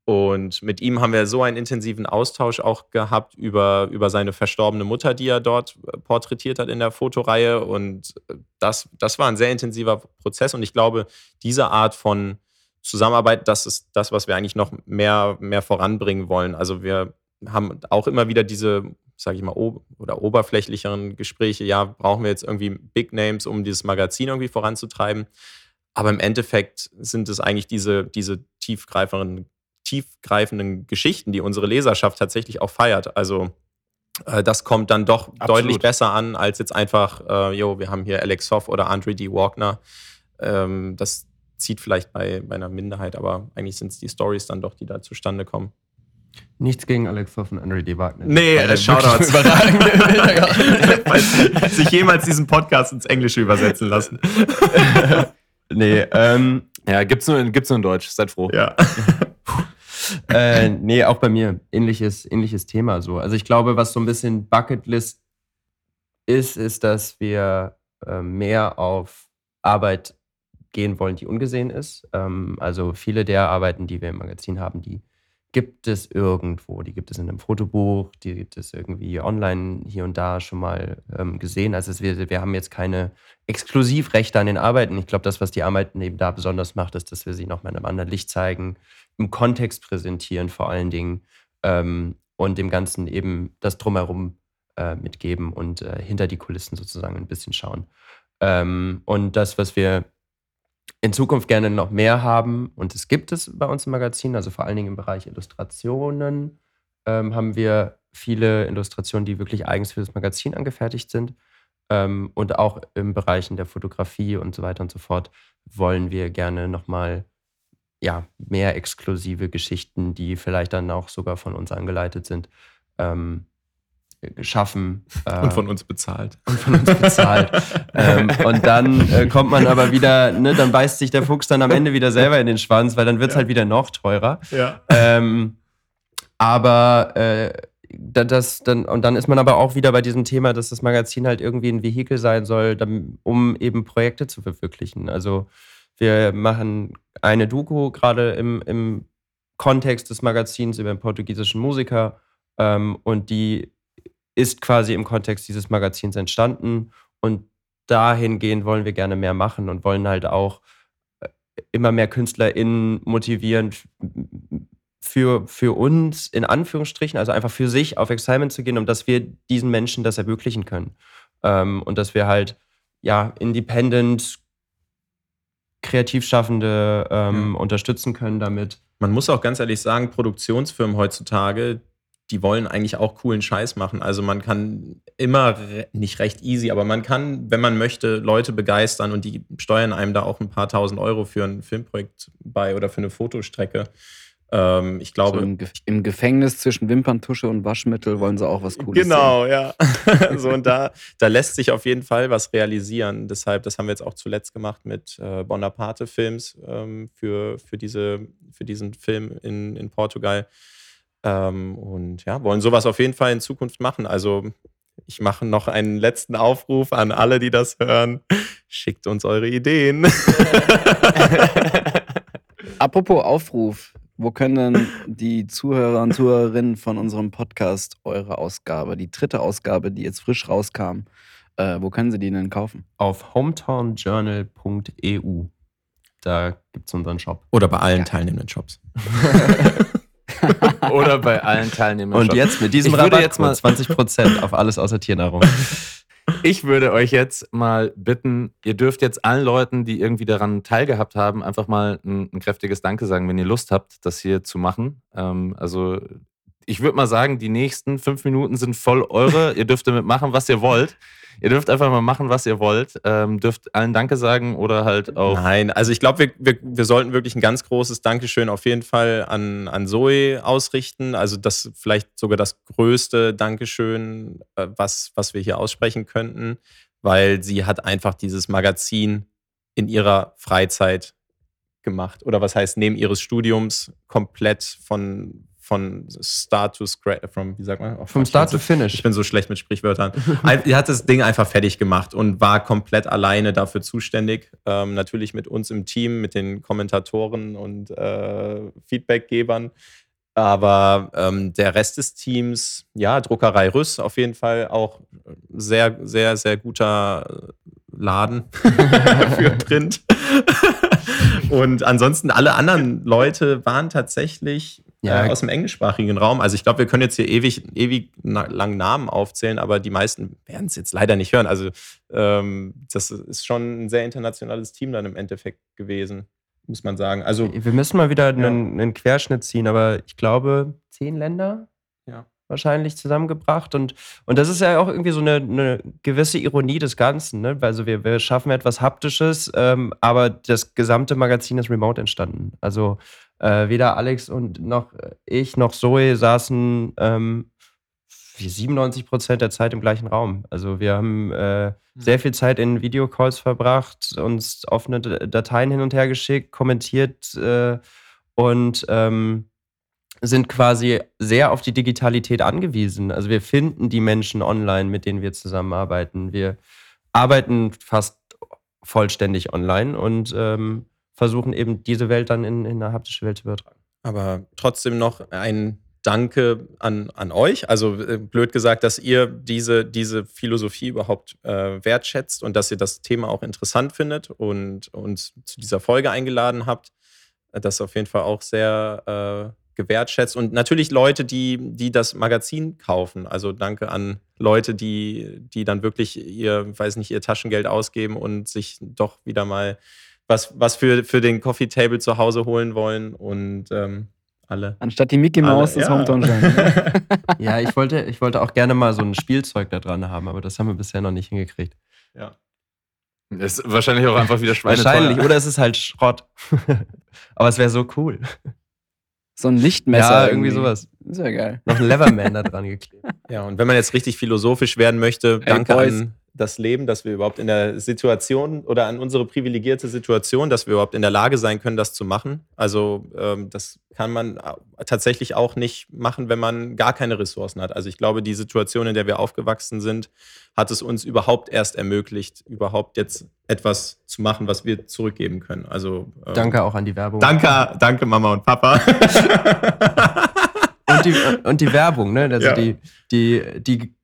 Und mit ihm haben wir so einen intensiven Austausch auch gehabt über, über seine verstorbene Mutter, die er dort porträtiert hat in der Fotoreihe. Und das, das war ein sehr intensiver Prozess. Und ich glaube, diese Art von Zusammenarbeit, das ist das, was wir eigentlich noch mehr, mehr voranbringen wollen. Also wir haben auch immer wieder diese, sage ich mal, oder oberflächlicheren Gespräche. Ja, brauchen wir jetzt irgendwie Big Names, um dieses Magazin irgendwie voranzutreiben. Aber im Endeffekt sind es eigentlich diese, diese tiefgreifenden, tiefgreifenden Geschichten, die unsere Leserschaft tatsächlich auch feiert. Also äh, das kommt dann doch Absolut. deutlich besser an, als jetzt einfach, äh, jo, wir haben hier Alex Hoff oder Andre D. Walkner. Ähm, das zieht vielleicht bei, bei einer Minderheit, aber eigentlich sind es die Stories dann doch, die da zustande kommen. Nichts gegen Alex Hoff und Andre D. Wagner. Nee, äh, Shoutouts. Falls sich jemals diesen Podcast ins Englische übersetzen lassen. nee, ähm, Ja, gibt's nur, in- gibt's nur in Deutsch. Seid froh. Ja. äh, nee, auch bei mir. Ähnliches, ähnliches Thema so. Also ich glaube, was so ein bisschen Bucketlist ist, ist, dass wir äh, mehr auf Arbeit gehen wollen, die ungesehen ist. Ähm, also viele der Arbeiten, die wir im Magazin haben, die gibt es irgendwo. Die gibt es in einem Fotobuch, die gibt es irgendwie online hier und da schon mal ähm, gesehen. Also es, wir, wir haben jetzt keine Exklusivrechte an den Arbeiten. Ich glaube, das, was die Arbeiten eben da besonders macht, ist, dass wir sie nochmal in einem anderen Licht zeigen, im Kontext präsentieren vor allen Dingen ähm, und dem Ganzen eben das drumherum äh, mitgeben und äh, hinter die Kulissen sozusagen ein bisschen schauen. Ähm, und das, was wir in Zukunft gerne noch mehr haben, und es gibt es bei uns im Magazin, also vor allen Dingen im Bereich Illustrationen, ähm, haben wir viele Illustrationen, die wirklich eigens für das Magazin angefertigt sind. Ähm, und auch im Bereichen der Fotografie und so weiter und so fort wollen wir gerne nochmal ja, mehr exklusive Geschichten, die vielleicht dann auch sogar von uns angeleitet sind, ähm, schaffen. Äh, und von uns bezahlt. Und von uns bezahlt. ähm, und dann äh, kommt man aber wieder, ne, dann beißt sich der Fuchs dann am Ende wieder selber in den Schwanz, weil dann wird es ja. halt wieder noch teurer. Ja. Ähm, aber äh, das, dann, und dann ist man aber auch wieder bei diesem Thema, dass das Magazin halt irgendwie ein Vehikel sein soll, um eben Projekte zu verwirklichen. Also wir machen eine Doku gerade im, im Kontext des Magazins über einen portugiesischen Musiker ähm, und die ist quasi im Kontext dieses Magazins entstanden und dahingehend wollen wir gerne mehr machen und wollen halt auch äh, immer mehr KünstlerInnen motivieren, für, für uns in Anführungsstrichen, also einfach für sich auf Excitement zu gehen, um dass wir diesen Menschen das ermöglichen können. Ähm, und dass wir halt ja independent Kreativschaffende ähm, ja. unterstützen können damit. Man muss auch ganz ehrlich sagen, Produktionsfirmen heutzutage, die wollen eigentlich auch coolen Scheiß machen. Also man kann immer, nicht recht easy, aber man kann, wenn man möchte, Leute begeistern und die steuern einem da auch ein paar tausend Euro für ein Filmprojekt bei oder für eine Fotostrecke. Ähm, ich glaube. So im, Ge im, Gefängnis zwischen Wimperntusche und Waschmittel wollen sie auch was Cooles Genau, sehen. ja. so, und da, da lässt sich auf jeden Fall was realisieren. Deshalb, das haben wir jetzt auch zuletzt gemacht mit äh, Bonaparte-Films ähm, für, für, diese, für diesen Film in, in Portugal. Ähm, und ja, wollen sowas auf jeden Fall in Zukunft machen. Also ich mache noch einen letzten Aufruf an alle, die das hören. Schickt uns eure Ideen. Apropos Aufruf, wo können denn die Zuhörer und Zuhörerinnen von unserem Podcast eure Ausgabe, die dritte Ausgabe, die jetzt frisch rauskam, äh, wo können sie die denn kaufen? Auf hometownjournal.eu. Da gibt es unseren Shop. Oder bei allen ja. teilnehmenden Shops. Oder bei allen teilnehmenden Und Shops. jetzt mit diesem Rabatt jetzt mal 20% auf alles außer Tiernahrung. Ich würde euch jetzt mal bitten, ihr dürft jetzt allen Leuten, die irgendwie daran teilgehabt haben, einfach mal ein, ein kräftiges Danke sagen, wenn ihr Lust habt, das hier zu machen. Ähm, also ich würde mal sagen, die nächsten fünf Minuten sind voll eure. ihr dürft damit machen, was ihr wollt. Ihr dürft einfach mal machen, was ihr wollt. Ähm, dürft allen Danke sagen oder halt auch. Nein, also ich glaube, wir, wir, wir sollten wirklich ein ganz großes Dankeschön auf jeden Fall an, an Zoe ausrichten. Also das vielleicht sogar das größte Dankeschön, äh, was, was wir hier aussprechen könnten, weil sie hat einfach dieses Magazin in ihrer Freizeit gemacht. Oder was heißt, neben ihres Studiums komplett von, von Start to Scratch, from, wie sagt man? Oh, Vom Start to Finish. Ich bin so schlecht mit Sprichwörtern. er hat das Ding einfach fertig gemacht und war komplett alleine dafür zuständig. Ähm, natürlich mit uns im Team, mit den Kommentatoren und äh, Feedbackgebern. Aber ähm, der Rest des Teams, ja, Druckerei Rüss auf jeden Fall auch sehr, sehr, sehr guter Laden für Print. und ansonsten alle anderen Leute waren tatsächlich ja. äh, aus dem englischsprachigen Raum. Also ich glaube, wir können jetzt hier ewig, ewig lang Namen aufzählen, aber die meisten werden es jetzt leider nicht hören. Also ähm, das ist schon ein sehr internationales Team dann im Endeffekt gewesen, muss man sagen. Also wir müssen mal wieder ja. einen, einen Querschnitt ziehen, aber ich glaube zehn Länder. Ja wahrscheinlich zusammengebracht. Und, und das ist ja auch irgendwie so eine, eine gewisse Ironie des Ganzen. Ne? Also wir, wir schaffen etwas Haptisches, ähm, aber das gesamte Magazin ist remote entstanden. Also äh, weder Alex und noch ich noch Zoe saßen ähm, 97 Prozent der Zeit im gleichen Raum. Also wir haben äh, mhm. sehr viel Zeit in Videocalls verbracht, uns offene Dateien hin und her geschickt, kommentiert äh, und ähm, sind quasi sehr auf die Digitalität angewiesen. Also wir finden die Menschen online, mit denen wir zusammenarbeiten. Wir arbeiten fast vollständig online und ähm, versuchen eben diese Welt dann in, in eine haptische Welt zu übertragen. Aber trotzdem noch ein Danke an, an euch. Also äh, blöd gesagt, dass ihr diese, diese Philosophie überhaupt äh, wertschätzt und dass ihr das Thema auch interessant findet und uns zu dieser Folge eingeladen habt. Das ist auf jeden Fall auch sehr, äh, gewertschätzt. Und natürlich Leute, die, die das Magazin kaufen. Also danke an Leute, die, die dann wirklich ihr, weiß nicht, ihr Taschengeld ausgeben und sich doch wieder mal was, was für, für den Coffee Table zu Hause holen wollen. Und ähm, alle. Anstatt die Mickey Mouse das ja. Hometown Shine. Ja, ich wollte, ich wollte auch gerne mal so ein Spielzeug da dran haben, aber das haben wir bisher noch nicht hingekriegt. Ja. Ist wahrscheinlich auch einfach wieder schweineteuer. Wahrscheinlich, oder es ist halt Schrott. aber es wäre so cool. So ein Lichtmesser. ja, irgendwie sowas. Ist ja geil. Noch ein Leverman da dran geklebt. Ja, und wenn man jetzt richtig philosophisch werden möchte, danke Boys. an das Leben, dass wir überhaupt in der Situation oder an unsere privilegierte Situation, dass wir überhaupt in der Lage sein können, das zu machen. Also ähm, das kann man tatsächlich auch nicht machen, wenn man gar keine Ressourcen hat. Also ich glaube, die Situation, in der wir aufgewachsen sind, hat es uns überhaupt erst ermöglicht, überhaupt jetzt etwas zu machen, was wir zurückgeben können. Also ähm, Danke auch an die Werbung. Danke, danke Mama und Papa. Und die, und die Werbung, ne? Also Ja. die, die, die,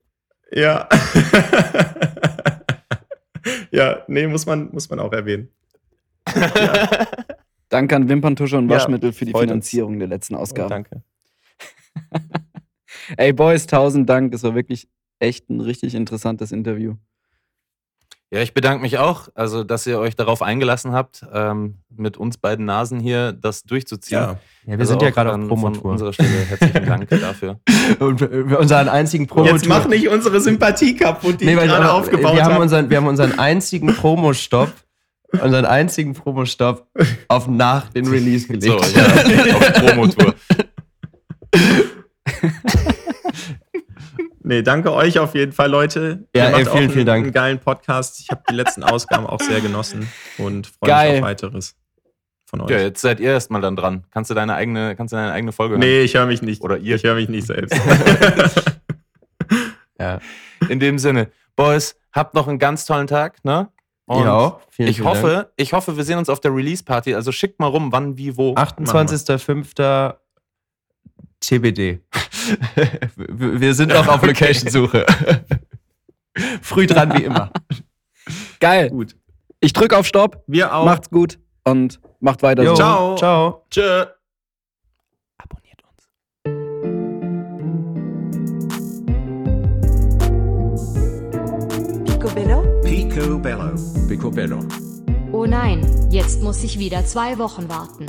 Ja. ja, nee, muss man, muss man auch erwähnen. Danke an Wimperntusche und Ja, Waschmittel für die freut uns. Finanzierung der letzten Ausgabe. Danke. Ey, Boys, tausend Dank. Das war wirklich echt ein richtig interessantes Interview. Ja, ich bedanke mich auch, also dass ihr euch darauf eingelassen habt, ähm, mit uns beiden Nasen hier das durchzuziehen. Ja. ja, wir Also sind ja gerade auf Promotour. unserer Stelle herzlichen Dank dafür. Und unseren einzigen Promotour. Jetzt mach nicht unsere Sympathie kaputt, die Nee, gerade aufgebaut wir haben, habe. unseren, wir haben unseren einzigen Promo-Stopp, unseren einzigen Promo-Stopp auf nach den Release gelegt. So, ja, auf Promotour. Nee, danke euch auf jeden Fall, Leute. Ja, Ihr ey, auch vielen, einen, vielen Dank. Einen geilen Podcast. Ich habe die letzten Ausgaben auch sehr genossen und freue Geil. mich auf weiteres von euch. Ja, jetzt seid ihr erstmal dann dran. Kannst du deine eigene, kannst du deine eigene Folge hören? Nee, ich höre mich nicht. Oder ihr. Ich höre mich nicht selbst. Ja. In dem Sinne, Boys, habt noch einen ganz tollen Tag, ne? Und auch. Vielen, ich vielen Dank. hoffe, ich hoffe, wir sehen uns auf der Release-Party. Also schickt mal rum, wann, wie, wo. 28.05. TBD. wir sind noch auf Okay. Location-Suche. Früh dran wie immer. Geil. Gut. Ich drücke auf Stopp. Wir auch. Macht's gut und macht weiter Jo, so. Ciao. Ciao. Tschö. Abonniert uns. Picobello? Picobello. Picobello. Oh nein, jetzt muss ich wieder zwei Wochen warten.